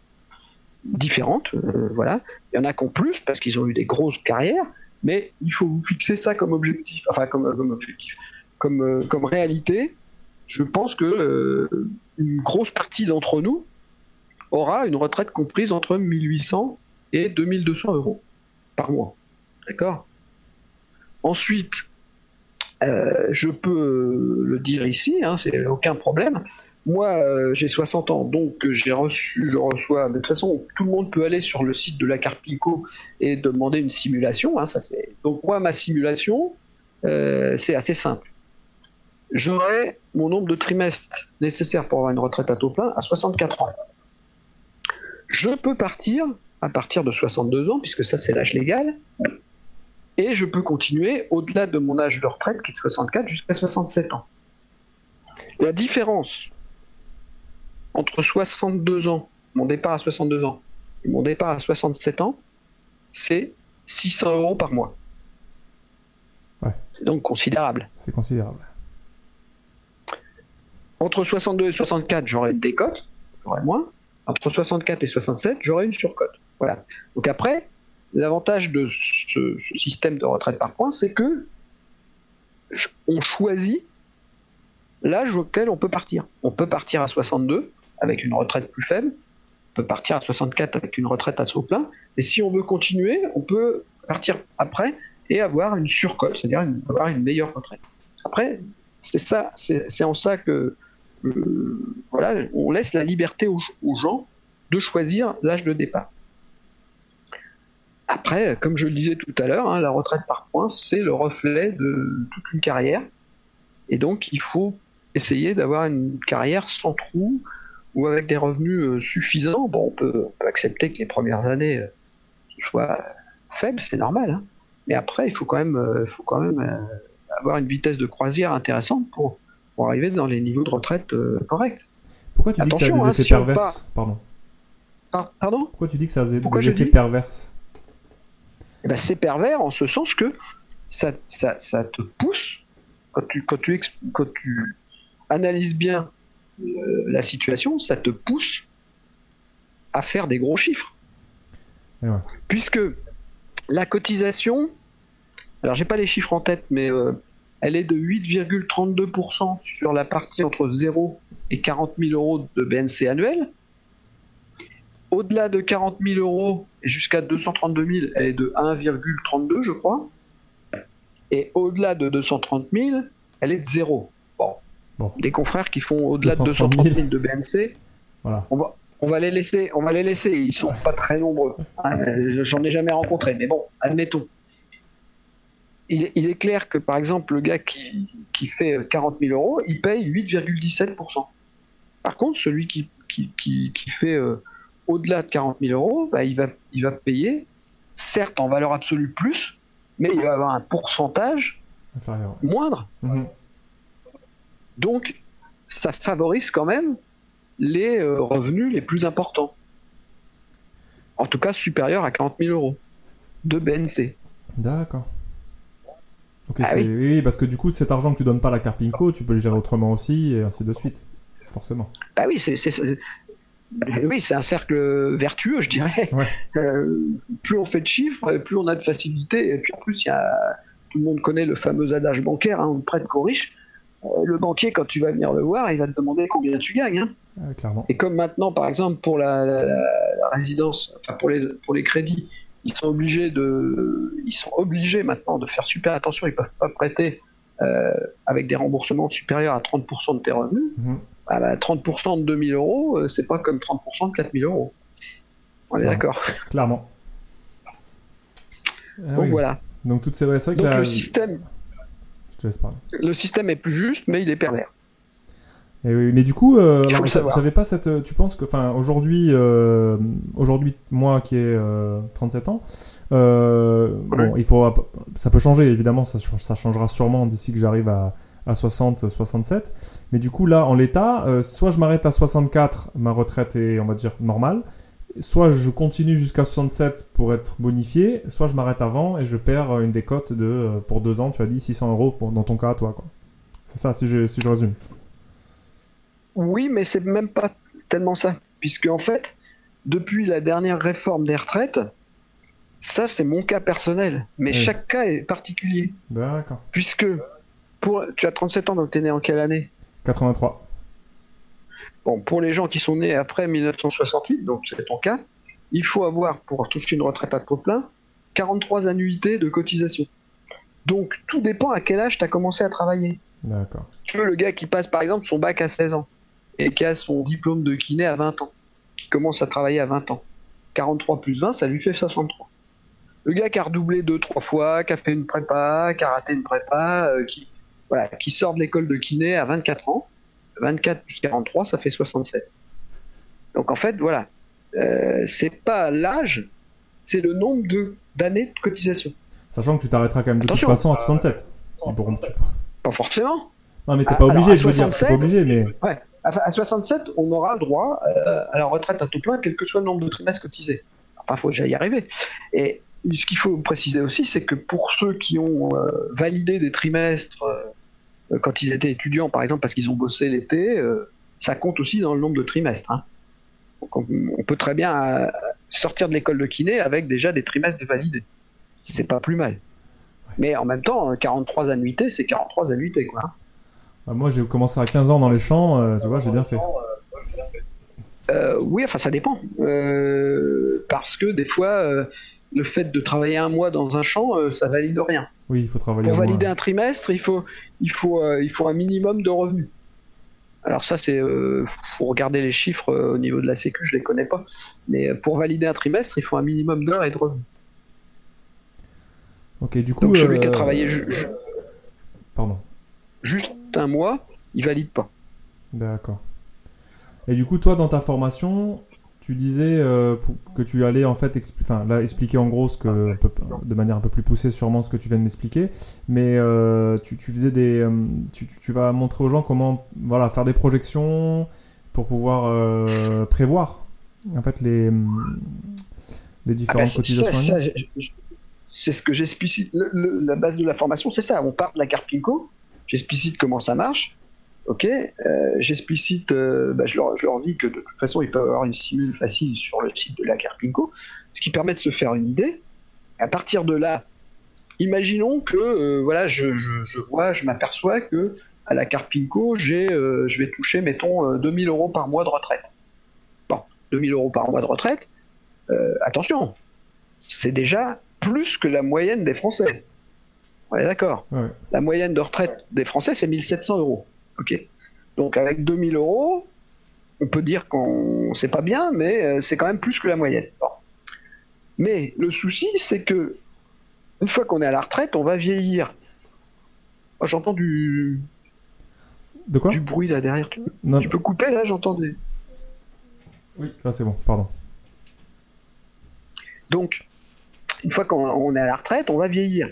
différentes. Euh, voilà. Il y en a qui ont plus, parce qu'ils ont eu des grosses carrières. Mais il faut vous fixer ça comme objectif, enfin comme, comme objectif, comme, euh, comme réalité. Je pense que une grosse partie d'entre nous aura une retraite comprise entre 1800 et 2200 euros par mois. D'accord? Ensuite, euh, je peux le dire ici, hein, c'est aucun problème. Moi, euh, j'ai 60 ans, donc j'ai reçu, je reçois. de toute façon, tout le monde peut aller sur le site de la Carpico et demander une simulation. Hein. Donc moi, ma simulation, euh, c'est assez simple. J'aurai mon nombre de trimestres nécessaires pour avoir une retraite à taux plein à 64 ans je peux partir à partir de 62 ans, puisque ça c'est l'âge légal, et je peux continuer au-delà de mon âge de retraite, qui est de 64, jusqu'à 67 ans. La différence entre 62 ans, mon départ à 62 ans, et mon départ à 67 ans, c'est 600 euros par mois. C'est donc considérable. C'est considérable. Entre 62 et 64, j'aurai une décote, j'aurai moins entre 64 et 67, j'aurai une surcote. Voilà. Donc après, l'avantage de ce, système de retraite par points, c'est que on choisit l'âge auquel on peut partir. On peut partir à 62 avec une retraite plus faible, on peut partir à 64 avec une retraite à saut plein, et si on veut continuer, on peut partir après et avoir une surcote, c'est-à-dire avoir une meilleure retraite. Après, c'est ça, c'est en ça que voilà, on laisse la liberté aux, gens de choisir l'âge de départ. Après, comme je le disais tout à l'heure, hein, la retraite par points, c'est le reflet de toute une carrière. Et donc, il faut essayer d'avoir une carrière sans trou ou avec des revenus euh, suffisants. Bon, on peut, accepter que les premières années euh, soient faibles, c'est normal. Hein. Mais après, il faut quand même, faut quand même avoir une vitesse de croisière intéressante pour, pour arriver dans les niveaux de retraite euh, corrects. Pourquoi tu dis que ça a des hein, effets pervers Pardon. Ah, pardon? Pourquoi tu dis que ça a des effets pervers eh ben, C'est pervers en ce sens que ça, ça, ça te pousse, quand tu, quand tu, quand tu analyses bien euh, la situation, ça te pousse à faire des gros chiffres. Puisque la cotisation, alors j'ai pas les chiffres en tête, mais euh, elle est de 8,32% sur la partie entre 0 et 40 000 euros de BNC annuel. Au-delà de 40 000 euros et jusqu'à 232 000, elle est de 1,32, je crois. Et au-delà de 230 000, elle est de 0. Bon. Des confrères qui font au-delà de 230 000 de BNC, voilà. on, va, on va les laisser, on va les laisser. Ils sont pas très nombreux. Hein. J'en ai jamais rencontré, mais bon, admettons. Il, est clair que par exemple le gars qui, qui fait 40 000 euros, il paye 8,17%. Par contre, celui qui, qui, qui fait euh, au-delà de 40 000 euros, bah, il, va, il va payer, certes en valeur absolue plus, mais il va avoir un pourcentage moindre. Mhm. Donc, ça favorise quand même les euh, revenus les plus importants. En tout cas, supérieurs à 40 000 euros de BNC. D'accord. Ah oui. parce que du coup, cet argent que tu donnes pas à la Carpinco, tu peux le gérer autrement aussi, et ainsi de suite. Forcément. Bah oui, c'est oui, c'est un cercle vertueux, je dirais. Euh, plus on fait de chiffres, plus on a de facilité. Et puis en plus, y a, tout le monde connaît le fameux adage bancaire hein, on ne prête qu'aux riches. Euh, le banquier, quand tu vas venir le voir, il va te demander combien tu gagnes. Hein. clairement. Et comme maintenant, par exemple, pour la, résidence, enfin pour les, pour les crédits, ils sont obligés de, ils sont obligés maintenant de faire super attention. Ils peuvent pas prêter euh, avec des remboursements supérieurs à 30% de tes revenus. Mhm ah bah, 30% de 2000 euros, euh, c'est pas comme 30% de 4000 euros. On est d'accord. Clairement. Ah Donc voilà. Donc toutes ces c'est Donc le système. Je te laisse parler. Le système est plus juste, mais il est pervers. Et oui, mais du coup, euh, alors, pas cette. Tu penses que, enfin, aujourd'hui, euh, aujourd'hui, moi qui ai 37 ans, bon, il faut, ça peut changer évidemment, ça, ça changera sûrement d'ici que j'arrive à, à 60, 67. Mais du coup, là, en l'état, euh, soit je m'arrête à 64, ma retraite est, on va dire, normale. Soit je continue jusqu'à 67 pour être bonifié, soit je m'arrête avant et je perds une décote de, euh, pour deux ans, tu as dit 600 euros dans ton cas toi. C'est ça, si je, si je résume. Oui, mais c'est même pas tellement ça. Puisque, en fait, depuis la dernière réforme des retraites, ça, c'est mon cas personnel. Mais chaque cas est particulier. D'accord. Puisque tu as 37 ans, donc tu es né en quelle année? 83. Bon, pour les gens qui sont nés après 1968, donc c'est ton cas, il faut avoir, pour toucher une retraite à taux plein, 43 annuités de cotisation. Donc tout dépend à quel âge tu as commencé à travailler. D'accord. Tu veux le gars qui passe par exemple son bac à 16 ans et qui a son diplôme de kiné à 20 ans, qui commence à travailler à 20 ans. 43 plus 20, ça lui fait 63. Le gars qui a redoublé 2-3 fois, qui a fait une prépa, qui a raté une prépa, euh, qui, voilà, qui sort de l'école de kiné à 24 ans. 24 plus 43, ça fait 67. Donc en fait, voilà, euh, c'est pas l'âge, c'est le nombre d'années de cotisation. Sachant que tu t'arrêteras quand même de toute façon à 67. Pas forcément. Non, mais t'es pas obligé, je veux dire, pas obligé, mais. Ouais, à 67, on aura le droit euh, à la retraite à tout plein, quel que soit le nombre de trimestres cotisés. Enfin, faut déjà y arriver. Et ce qu'il faut préciser aussi, c'est que pour ceux qui ont euh, validé des trimestres euh, quand ils étaient étudiants, par exemple, parce qu'ils ont bossé l'été, euh, ça compte aussi dans le nombre de trimestres. Hein. on, peut très bien sortir de l'école de kiné avec déjà des trimestres de validés. C'est pas plus mal. Mais en même temps, 43 annuités, c'est 43 annuités, quoi. Bah, moi, j'ai commencé à 15 ans dans les champs, tu vois, j'ai bien fait. oui, enfin, ça dépend. parce que des fois, le fait de travailler un mois dans un champ, euh, ça valide rien. Oui, il faut travailler. Pour valider un trimestre, il faut, il faut, euh, il faut un minimum de revenus. Alors ça, c'est, euh, faut regarder les chiffres au niveau de la Sécu, je les connais pas. Mais pour valider un trimestre, il faut un minimum d'heures et de revenus. Ok, du coup. Donc celui qui a travaillé Pardon. Juste un mois, il valide pas. D'accord. Et du coup, toi, dans ta formation, tu disais euh, que tu allais en fait enfin, là, expliquer en gros ce que, de manière un peu plus poussée sûrement ce que tu viens de m'expliquer, mais euh, tu, faisais des, euh, tu, tu, vas montrer aux gens comment voilà, faire des projections pour pouvoir prévoir en fait les, les différentes ah bah, cotisations. C'est ce que j'explicite. La base de la formation, c'est ça. On part de la carte Pinko, j'explicite comment ça marche, Ok, euh, j'explicite, euh, bah, je, leur, dis que de toute façon, ils peuvent avoir une simule facile sur le site de la Carpinco, ce qui permet de se faire une idée. À partir de là, imaginons que voilà, je, vois, je m'aperçois que à la Carpinco, j'ai, je vais toucher, mettons, 2000 euros par mois de retraite. Bon, 2000 euros par mois de retraite, attention, c'est déjà plus que la moyenne des Français. On est d'accord. La moyenne de retraite des Français, c'est 1700 euros. Ok. Donc avec 2000 euros, on peut dire qu'on c'est pas bien, mais euh, c'est quand même plus que la moyenne. Mais le souci, c'est que une fois qu'on est à la retraite, on va vieillir. Oh, j'entends du de quoi? Du bruit là derrière. Tu, tu peux couper là, j'entends des. Oui, là c'est bon, pardon. Donc, une fois qu'on est à la retraite, on va vieillir.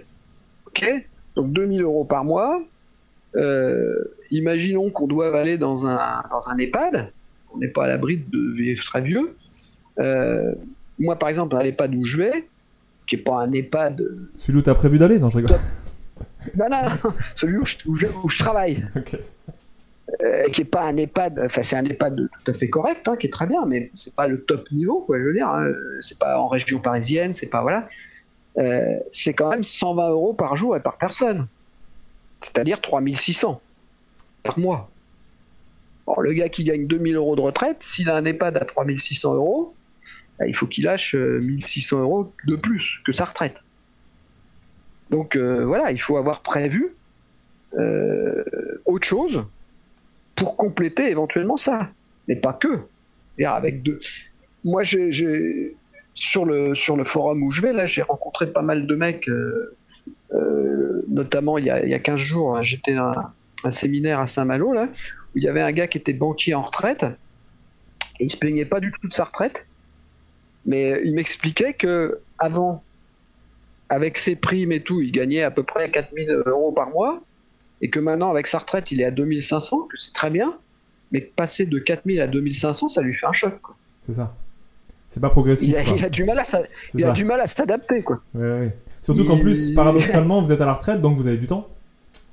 Ok Donc 2000 euros par mois. Euh, imaginons qu'on doit aller dans un, dans un EHPAD. On n'est pas à l'abri de vivre très vieux. Euh, moi, par exemple, à l'EHPAD où je vais, qui n'est pas un EHPAD. Celui où tu as prévu d'aller Non, je rigole. non, non, celui où je, où je, travaille. Euh, qui est pas un EHPAD, enfin c'est un EHPAD tout à fait correct, hein, qui est très bien, mais c'est pas le top niveau, quoi, je veux dire. Hein. C'est pas en région parisienne, c'est pas voilà. Euh, c'est quand même 120 euros par jour et par personne. C'est-à-dire 3600 par mois. Bon, le gars qui gagne 2000 euros de retraite, s'il a un EHPAD à 3600 euros, bah, il faut qu'il lâche 1600 euh, euros de plus que sa retraite. Donc voilà, il faut avoir prévu autre chose pour compléter éventuellement ça, mais pas que. Moi, j'ai sur le sur le forum où je vais là, j'ai rencontré pas mal de mecs, euh, euh, notamment il y, a, il y a 15 jours, hein, j'étais à un, séminaire à Saint-Malo là, où il y avait un gars qui était banquier en retraite et il se plaignait pas du tout de sa retraite, mais il m'expliquait que avant, avec ses primes et tout, il gagnait à peu près 4000 euros par mois et que maintenant avec sa retraite il est à 2500, que c'est très bien, mais passer de 4000 à 2500, ça lui fait un choc. C'est ça. C'est pas progressif. Il a, du mal à il a du mal à s'adapter quoi. Surtout qu'en plus, paradoxalement, vous êtes à la retraite, donc vous avez du temps.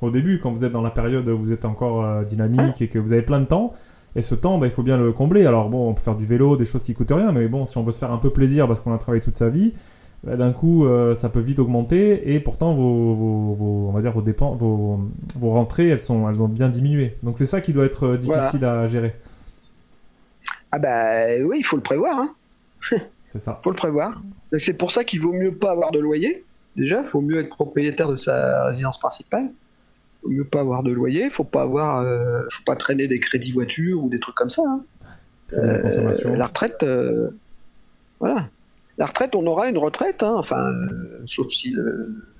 Au début, quand vous êtes dans la période où vous êtes encore euh, dynamique et que vous avez plein de temps, et ce temps, bah, il faut bien le combler. Alors bon, on peut faire du vélo, des choses qui coûtent rien, mais bon, si on veut se faire un peu plaisir parce qu'on a travaillé toute sa vie, bah, d'un coup, euh, ça peut vite augmenter et pourtant vos, on va dire vos dépenses, vos, vos, rentrées, elles sont, elles ont bien diminué. Donc c'est ça qui doit être euh, difficile à gérer. Ah bah oui, il faut le prévoir. Hein. c'est ça. faut le prévoir. C'est pour ça qu'il vaut mieux pas avoir de loyer. Déjà, il faut mieux être propriétaire de sa résidence principale. Il vaut mieux pas avoir de loyer. Faut pas avoir, euh, faut pas traîner des crédits voitures ou des trucs comme ça. Hein. la retraite, voilà la retraite, on aura une retraite, hein, enfin, euh, sauf si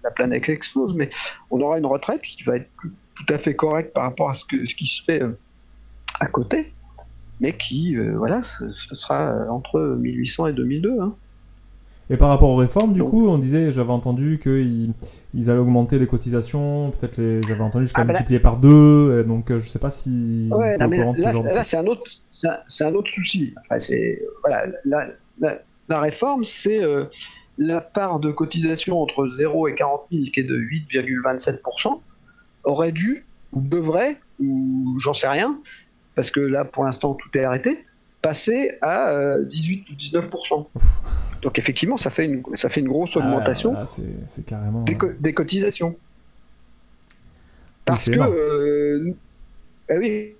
la planète explose, mais on aura une retraite qui va être tout à fait correcte par rapport à ce, que, ce qui se fait euh, à côté, mais qui, euh, voilà, ce, sera entre 1800 et 2002. Hein. Et par rapport aux réformes, du coup, on disait, j'avais entendu qu'ils ils allaient augmenter les cotisations, peut-être les, j'avais entendu jusqu'à ah, bah multiplier par deux, donc je sais pas si. Ouais, là, là c'est un autre, c'est un, autre souci. Enfin, c'est voilà, là, la réforme, c'est euh, la part de cotisation entre 0 et 40 000, qui est de 8,27%, aurait dû, ou devrait, ou j'en sais rien, parce que là, pour l'instant, tout est arrêté, passer à 18 euh, ou 19%. Donc effectivement, ça fait une, ça fait une grosse ah, augmentation c'est carrément... des, cotisations. Parce que... Euh, bah oui,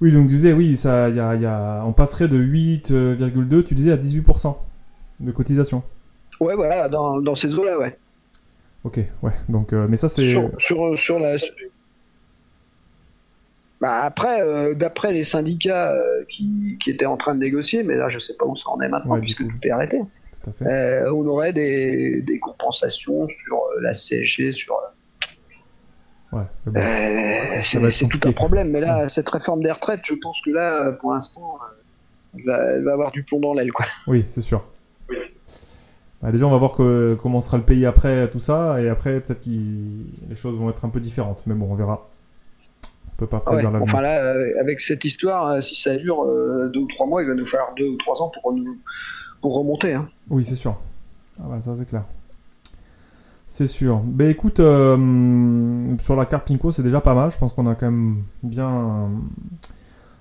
oui, donc tu disais, oui, ça, y a, y a, on passerait de 8,2, tu disais, à 18% de cotisation. Ouais, voilà, dans, dans ces eaux-là, ouais. Ok, ouais, donc, euh, mais ça c'est... Sur, sur, la... Bah après, euh, d'après les syndicats euh, qui, qui, étaient en train de négocier, mais là je sais pas où ça en est maintenant puisque tout est arrêté, tout à fait. on aurait des, des compensations sur la CSG, sur Ouais, euh, c'est tout un problème. Mais là, cette réforme des retraites, je pense que là, pour l'instant, euh, elle va, avoir du plomb dans l'aile. quoi. Oui, c'est sûr. Bah, déjà, on va voir comment sera le pays après tout ça. Et après, peut-être que les choses vont être un peu différentes. Mais bon, on verra. On peut pas prédire l'avenir. Enfin là, euh, avec cette histoire, si ça dure deux ou trois mois, il va nous falloir deux ou trois ans pour, pour remonter. Hein. Oui, c'est sûr. Ah bah, ça, c'est clair. C'est sûr. Ben écoute, euh, sur la carte Pinko, c'est déjà pas mal. Je pense qu'on a quand même bien,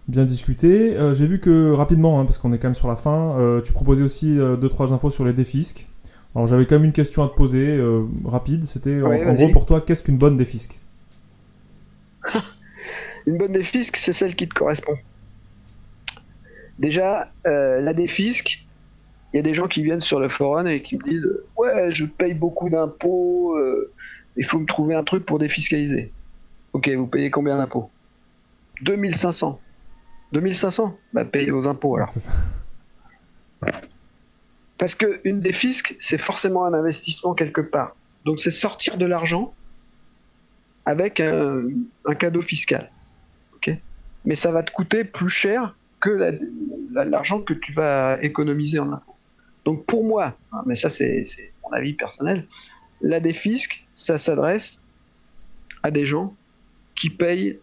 bien discuté. Euh, j'ai vu que rapidement, hein, parce qu'on est quand même sur la fin, euh, tu proposais aussi 2-3 infos sur les défisques. Alors j'avais quand même une question à te poser, rapide. C'était en, gros pour toi, qu'est-ce qu'une bonne défisque? Une bonne défisque, c'est celle qui te correspond. Déjà, la défisque, il y a des gens qui viennent sur le forum et qui me disent Ouais, je paye beaucoup d'impôts, euh, il faut me trouver un truc pour défiscaliser. Ok, vous payez combien d'impôts? 2500. 2500 Bah, payez vos impôts alors. Parce qu'une défisque, c'est forcément un investissement quelque part. Donc, c'est sortir de l'argent avec un, cadeau fiscal. Mais ça va te coûter plus cher que l'argent que tu vas économiser en impôts. Donc pour moi, hein, mais ça c'est mon avis personnel, la défisque, ça s'adresse à des gens qui payent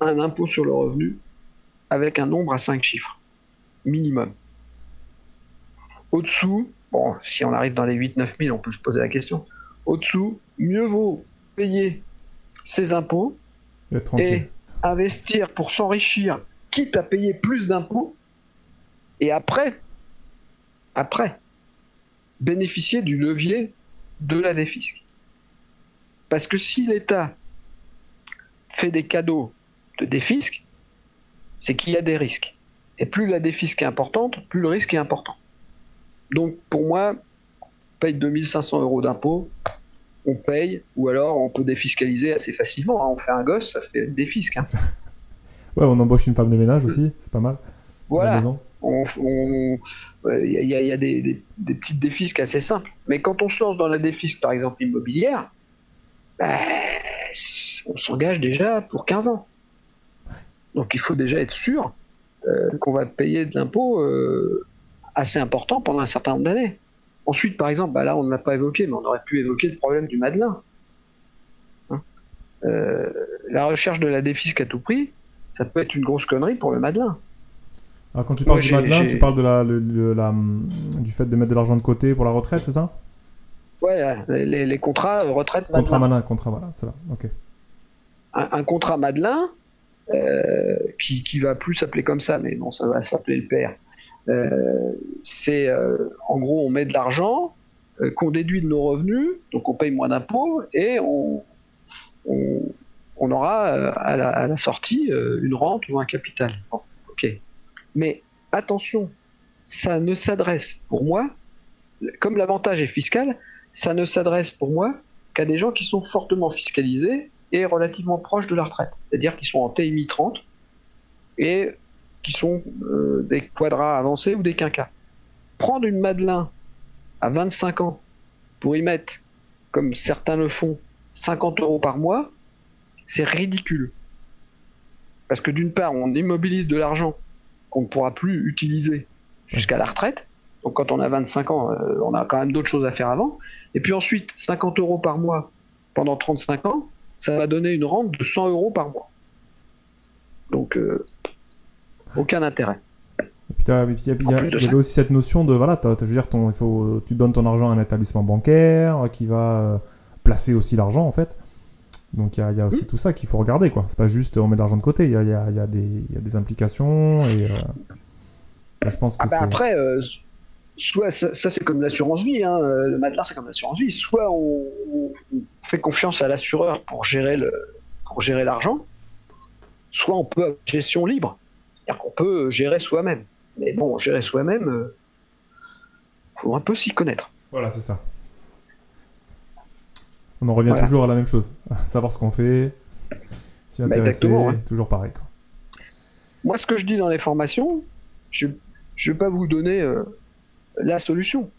un impôt sur le revenu avec un nombre à 5 chiffres, minimum. Au-dessous, bon, si on arrive dans les 8-9 000, on peut se poser la question. Au-dessous, mieux vaut payer ses impôts et investir pour s'enrichir, quitte à payer plus d'impôts, et après, bénéficier du levier de la défisque. Parce que si l'État fait des cadeaux de défisque, c'est qu'il y a des risques. Et plus la défisque est importante, plus le risque est important. Donc pour moi, paye 2500 euros d'impôts, on paye, ou alors on peut défiscaliser assez facilement. Hein. On fait un gosse, ça fait une défisque. Hein. ouais, on embauche une femme de ménage aussi, c'est pas mal. Voilà il y, a, des, petites défisques assez simples. Mais quand on se lance dans la défisque, par exemple immobilière, bah, on s'engage déjà pour 15 ans. Donc il faut déjà être sûr euh, qu'on va payer de l'impôt euh, assez important pendant un certain nombre d'années. Ensuite, par exemple, bah là on ne l'a pas évoqué, mais on aurait pu évoquer le problème du Madelin. Hein. Euh, la recherche de la défisque à tout prix, ça peut être une grosse connerie pour le Madelin. Alors, quand tu parles du Madelin, tu parles de la, la, du fait de mettre de l'argent de côté pour la retraite, c'est ça? Ouais, les, les, contrats retraite Contrat Madelin, contrat, voilà, c'est là, ok. Un, contrat Madelin, euh, qui, qui va plus s'appeler comme ça, mais bon, ça va s'appeler le père. Euh, c'est euh, en gros, on met de l'argent qu'on déduit de nos revenus, donc on paye moins d'impôts et on, aura à, la, sortie une rente ou un capital. ok. Mais attention, ça ne s'adresse pour moi, comme l'avantage est fiscal, ça ne s'adresse pour moi qu'à des gens qui sont fortement fiscalisés et relativement proches de la retraite. C'est-à-dire qui sont en TMI 30 et qui sont euh, des quadras avancés ou des quinquas. Prendre une Madelin à 25 ans pour y mettre, comme certains le font, 50 euros par mois, c'est ridicule. Parce que d'une part, on immobilise de l'argent qu'on ne pourra plus utiliser jusqu'à la retraite. Donc quand on a 25 ans, euh, on a quand même d'autres choses à faire avant. Et puis ensuite, 50 euros par mois pendant 35 ans, ça va donner une rente de 100 euros par mois. Donc euh, aucun intérêt. Et puis, il y, avait aussi cette notion de voilà, je veux dire, ton, il faut, tu donnes ton argent à un établissement bancaire qui va euh, placer aussi l'argent en fait. Donc il y, a aussi tout ça qu'il faut regarder, quoi. C'est pas juste on met de l'argent de côté, il y a, y, a, y a, des implications et euh, je pense que ah bah après, euh, soit ça, c'est comme l'assurance vie, hein, euh, le matelas c'est comme l'assurance vie, soit on, fait confiance à l'assureur pour gérer le pour gérer l'argent, soit on peut avoir gestion libre, c'est-à-dire qu'on peut gérer soi-même. Mais bon, gérer soi-même, faut un peu s'y connaître. Voilà, c'est ça. On en revient toujours à la même chose. Savoir ce qu'on fait, s'y bah, intéresser, toujours pareil. Moi, ce que je dis dans les formations, je ne vais pas vous donner euh, la solution.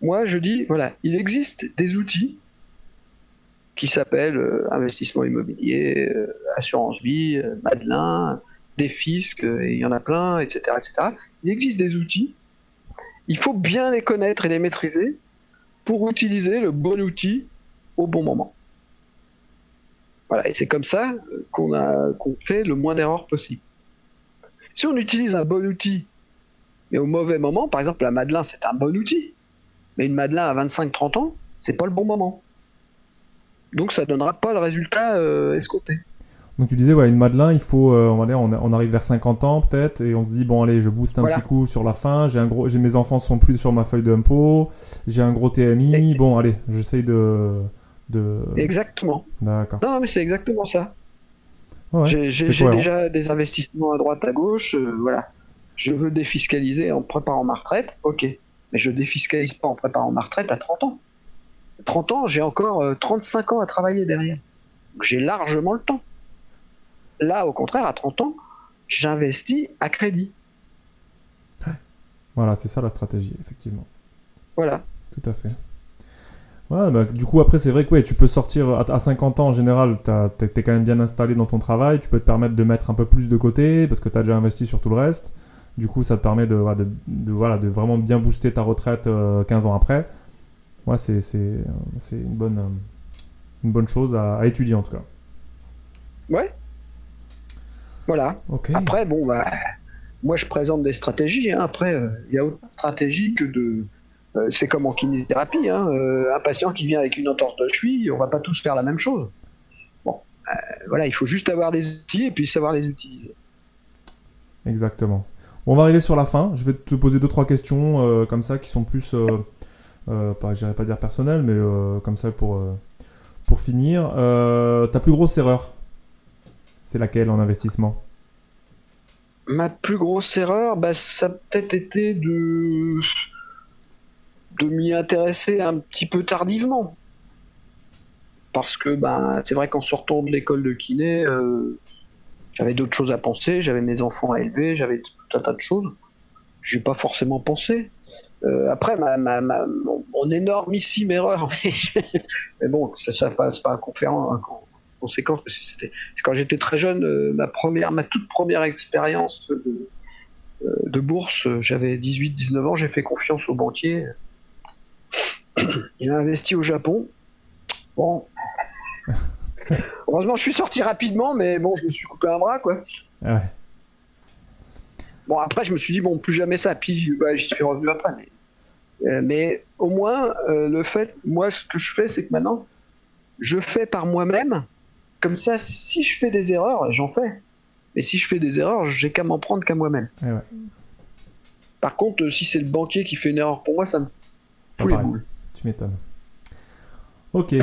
Moi, je dis, voilà, il existe des outils qui s'appellent euh, investissement immobilier, euh, assurance vie, Madelin, des fiscs, il y en a plein, etc., etc. Il existe des outils. Il faut bien les connaître et les maîtriser pour utiliser le bon outil au bon moment. Voilà, et c'est comme ça qu'on a qu'on fait le moins d'erreurs possible. Si on utilise un bon outil, mais au mauvais moment, par exemple la Madelin c'est un bon outil, mais une Madelin à 25-30 ans, c'est pas le bon moment. Donc ça donnera pas le résultat euh, escompté. Donc tu disais, ouais, une Madelin, il faut, euh, on, va dire, on, arrive vers 50 ans peut-être, et on se dit, bon allez, je booste un petit coup sur la fin, j'ai un gros, j'ai mes enfants sont plus sur ma feuille d'impôt, j'ai un gros TMI, bon allez, j'essaye de, de... Exactement. D'accord. Non, mais c'est exactement ça. j'ai déjà des investissements à droite à gauche, euh, voilà. Je veux défiscaliser en préparant ma retraite, ok. Mais je défiscalise pas en préparant ma retraite à 30 ans. 30 ans, j'ai encore 35 euh, ans à travailler derrière. J'ai largement le temps. Là, au contraire, à 30 ans, j'investis à crédit. Voilà, c'est ça la stratégie, effectivement. Voilà. Tout à fait. Ouais, bah, du coup, après, c'est vrai que tu peux sortir à, 50 ans en général, tu es, quand même bien installé dans ton travail, tu peux te permettre de mettre un peu plus de côté parce que tu as déjà investi sur tout le reste. Du coup, ça te permet de, de, voilà, de vraiment bien booster ta retraite 15 euh, ans après. Ouais, c'est une bonne, une bonne chose à, à étudier en tout cas. Ouais, voilà. Après, bon, bah, moi je présente des stratégies. Hein. Après, euh, il y a autre stratégie que de. Euh, c'est comme en kinésithérapie. Hein. Euh, un patient qui vient avec une entorse de cheville, on va pas tous faire la même chose. Bon, voilà, il faut juste avoir les outils et puis savoir les utiliser. Exactement. on va arriver sur la fin. Je vais te poser deux trois questions comme ça qui sont plus, pas, j'irais pas dire personnelles, mais comme ça pour pour finir. ta plus grosse erreur? C'est laquelle en investissement Ma plus grosse erreur, bah, ça a peut-être été de, de m'y intéresser un petit peu tardivement. Parce que bah, c'est vrai qu'en sortant de l'école de kiné, euh, j'avais d'autres choses à penser, j'avais mes enfants à élever, j'avais tout un tas de choses. J'ai pas forcément pensé. Euh, après, ma, ma, mon, énormissime erreur, mais, bon, ça, ça passe pas un conférence, conséquence parce que c'était quand j'étais très jeune, euh, ma première, ma toute première expérience de, euh, bourse, j'avais 18-19 ans, j'ai fait confiance au banquier. Il a investi au Japon. Bon. Heureusement, je suis sorti rapidement, mais bon, je me suis coupé un bras, quoi. Ah bon, après, je me suis dit, bon, plus jamais ça. Puis, bah, j'y suis revenu après. Mais, euh, au moins, le fait, moi, ce que je fais, c'est que maintenant, je fais par moi-même comme ça, si je fais des erreurs, j'en fais. Mais si je fais des erreurs, j'ai qu'à m'en prendre qu'à moi-même. Eh Par contre, si c'est le banquier qui fait une erreur pour moi, ça me fout les boules. Tu m'étonnes. Ok.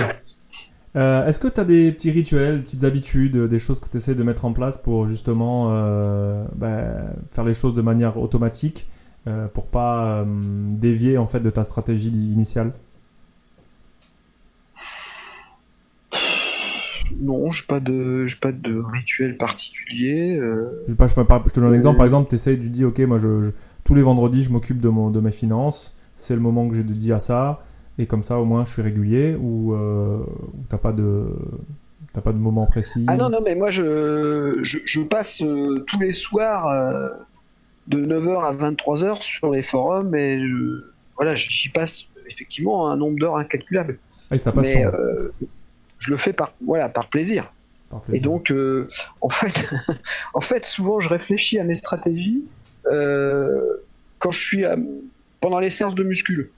Euh, est-ce que tu as des petits rituels, des petites habitudes, des choses que tu essaies de mettre en place pour justement euh, bah, faire les choses de manière automatique euh, pour pas dévier en fait de ta stratégie initiale? Non, je pas de, pas de rituel particulier. Euh. Je, te donne un exemple. Par exemple, tu essayes, tu dis, ok, moi, je, tous les vendredis, je m'occupe de, mon, de mes finances. C'est le moment que j'ai dédié à ça. Et comme ça, au moins, je suis régulier. Ou euh, t'as pas de, t'as pas de moment précis. Ah non, non, mais moi, je, je, passe euh, tous les soirs euh, de 9h à 23h sur les forums et voilà, j'y passe effectivement un nombre d'heures incalculable. Ah, passion je le fais par voilà par plaisir. Et donc euh, en fait en fait souvent je réfléchis à mes stratégies euh, quand je suis pendant les séances de muscule.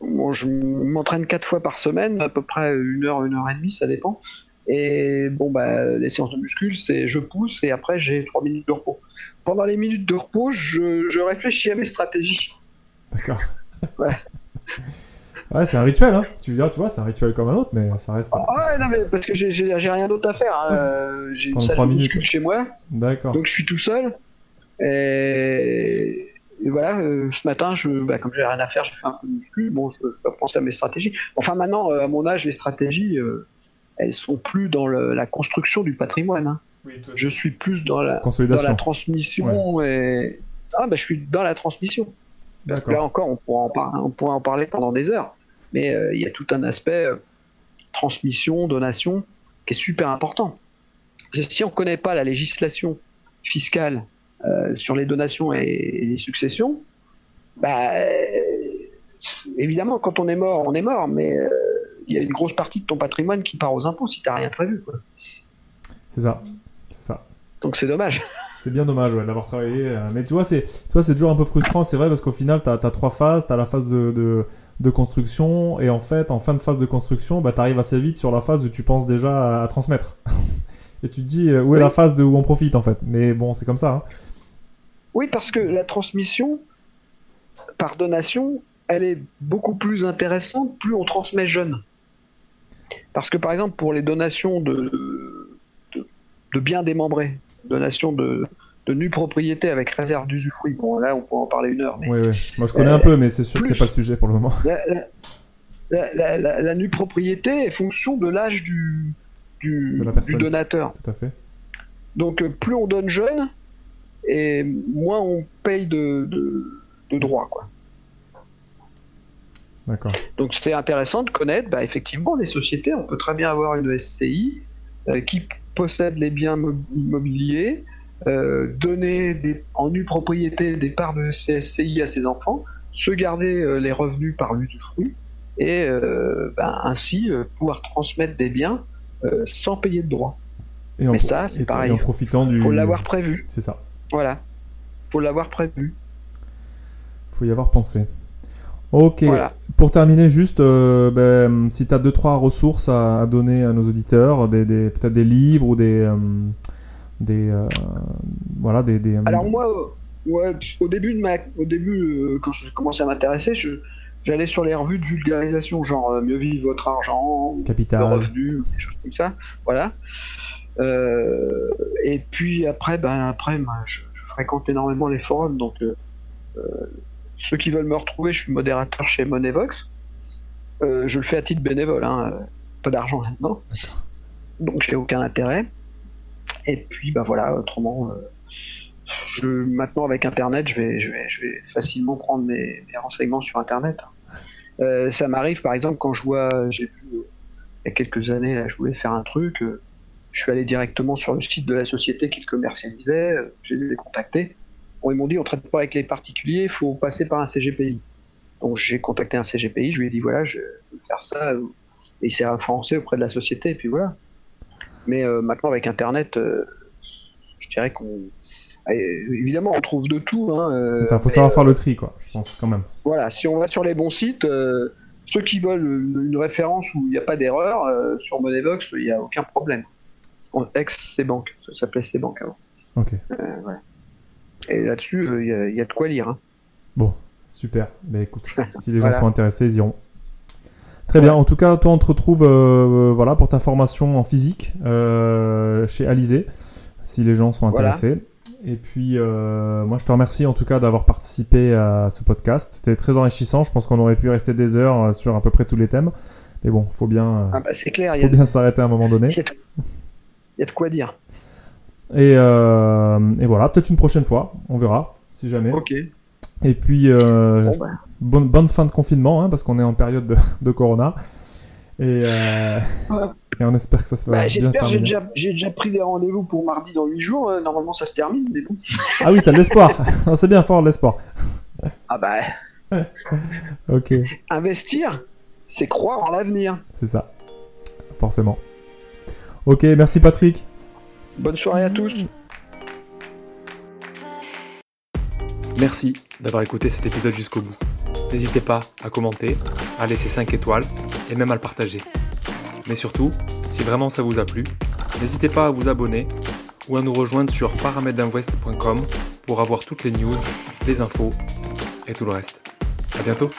Bon, je m'entraîne quatre fois par semaine, à peu près une heure, une heure et demie, ça dépend. Et bon, bah, les séances de muscule, c'est je pousse et après j'ai trois minutes de repos. Pendant les minutes de repos, je, je réfléchis à mes stratégies. D'accord. voilà. Ouais, c'est un rituel, hein. Tu veux dire, tu vois, c'est un rituel comme un autre, mais ça reste. Ah ouais, non, mais parce que j'ai rien d'autre à faire. Hein. J'ai une salle de muscu chez moi. D'accord. Donc je suis tout seul. Et, voilà, euh, ce matin, je, bah, comme j'ai rien à faire, j'ai fait un peu de muscu. Bon, je, je penser à mes stratégies. Enfin, maintenant, euh, à mon âge, les stratégies, euh, elles sont plus dans le, la construction du patrimoine. Hein. Oui, je suis plus dans la, dans la transmission et. Ah, bah, je suis dans la transmission. Parce que là encore, on pourra en, on pourra en parler pendant des heures mais euh, il y a tout un aspect euh, transmission, donation qui est super important. Si on ne connaît pas la législation fiscale euh, sur les donations et, les successions, bah, évidemment, quand on est mort, on est mort, mais il y a une grosse partie de ton patrimoine qui part aux impôts si tu n'as rien prévu. C'est ça, c'est ça. Donc c'est dommage. C'est bien dommage d'avoir travaillé. mais tu vois, c'est toujours un peu frustrant, c'est vrai, parce qu'au final, tu as, trois phases. Tu as la phase de, de construction. Et en fait, en fin de phase de construction, bah, tu arrives assez vite sur la phase où tu penses déjà à, transmettre. et tu te dis où est la phase de où on profite en fait. Mais bon, c'est comme ça. Hein. Oui, parce que la transmission par donation, elle est beaucoup plus intéressante plus on transmet jeune. Parce que par exemple, pour les donations de, de, biens démembrés, donations de, de nue propriété avec réserve d'usufruit, bon là on peut en parler une heure. Mais, oui, oui. Moi je connais un peu, mais c'est sûr que c'est pas le sujet pour le moment. La, nue propriété est fonction de l'âge du, du, du, donateur. Tout à fait. Donc euh, plus on donne jeune, et moins on paye de, de, de droits. Quoi. Donc c'est intéressant de connaître, bah, effectivement, les sociétés. On peut très bien avoir une SCI euh, qui possède les biens immobiliers, euh, donner des, en nue propriété des parts de SCI à ses enfants, se garder euh, les revenus par l'usufruit et bah, ainsi pouvoir transmettre des biens sans payer de droits. Et Mais ça, c'est pareil. en profitant du. Faut l'avoir prévu. C'est ça. Voilà. Faut l'avoir prévu. Faut y avoir pensé. Ok. Pour terminer, juste, euh, ben, si tu as deux trois ressources à, donner à nos auditeurs, des, peut-être des livres ou des, euh, des euh, voilà, des, des, Alors moi, ouais, au début de ma, au début, quand j'ai commencé à m'intéresser, j'allais sur les revues de vulgarisation, genre mieux vivre votre argent, capital, revenu, des choses comme ça, voilà. et puis après, ben après, je, je, fréquente énormément les forums, donc ceux qui veulent me retrouver, je suis modérateur chez Monevox. Euh, je le fais à titre bénévole, hein, pas d'argent maintenant. Donc j'ai aucun intérêt. Et puis bah voilà, autrement, euh, je, maintenant avec Internet, je vais, je vais, je vais facilement prendre mes, renseignements sur Internet. Euh, ça m'arrive par exemple quand je vois, j'ai vu il y a quelques années, là, je voulais faire un truc, je suis allé directement sur le site de la société qui le commercialisait, j'ai les ils m'ont dit on traite pas avec les particuliers, il faut passer par un CGPI. Donc j'ai contacté un CGPI, je lui ai dit voilà, je veux faire ça, et il s'est référencé auprès de la société, et puis voilà. Mais euh, maintenant avec Internet, euh, je dirais qu'on évidemment on trouve de tout. Hein, ça, faut savoir faire le tri, quoi, je pense quand même. Voilà, si on va sur les bons sites, ceux qui veulent une, référence où il n'y a pas d'erreur, sur Moneybox, il n'y a aucun problème. Ex C-Bank, ça s'appelait C-Bank avant. Ok. Voilà. Et là-dessus, il euh, y, a de quoi lire. Hein. Bon, super. Mais écoute, si les gens sont intéressés, ils iront. Très bien. En tout cas, toi, on te retrouve euh, voilà, pour ta formation en physique euh, chez Alizé, si les gens sont intéressés. Et puis, moi, je te remercie en tout cas d'avoir participé à ce podcast. C'était très enrichissant. Je pense qu'on aurait pu rester des heures sur à peu près tous les thèmes. Mais bon, faut bien, ah bah, c'est clair, faut bien s'arrêter à un moment donné. Il y a de quoi dire. Euh, et, voilà, peut-être une prochaine fois, on verra, si jamais. Ok. Et puis, euh, bah. bonne, bonne, fin de confinement, hein, parce qu'on est en période de, de Corona. Et, euh, et, on espère que ça se va bah, bien terminer. J'ai déjà, pris des rendez-vous pour mardi dans 8 jours. normalement, ça se termine, mais bon. ah oui, t'as de l'espoir. C'est bien fort, l'espoir. ah bah. ok. Investir, c'est croire en l'avenir. C'est ça. Forcément. Ok, merci Patrick. Bonne soirée à tous. Merci d'avoir écouté cet épisode jusqu'au bout. N'hésitez pas à commenter, à laisser 5 étoiles et même à le partager. Mais surtout, si vraiment ça vous a plu, n'hésitez pas à vous abonner ou à nous rejoindre sur paramèdinvest.com pour avoir toutes les news, les infos et tout le reste. A bientôt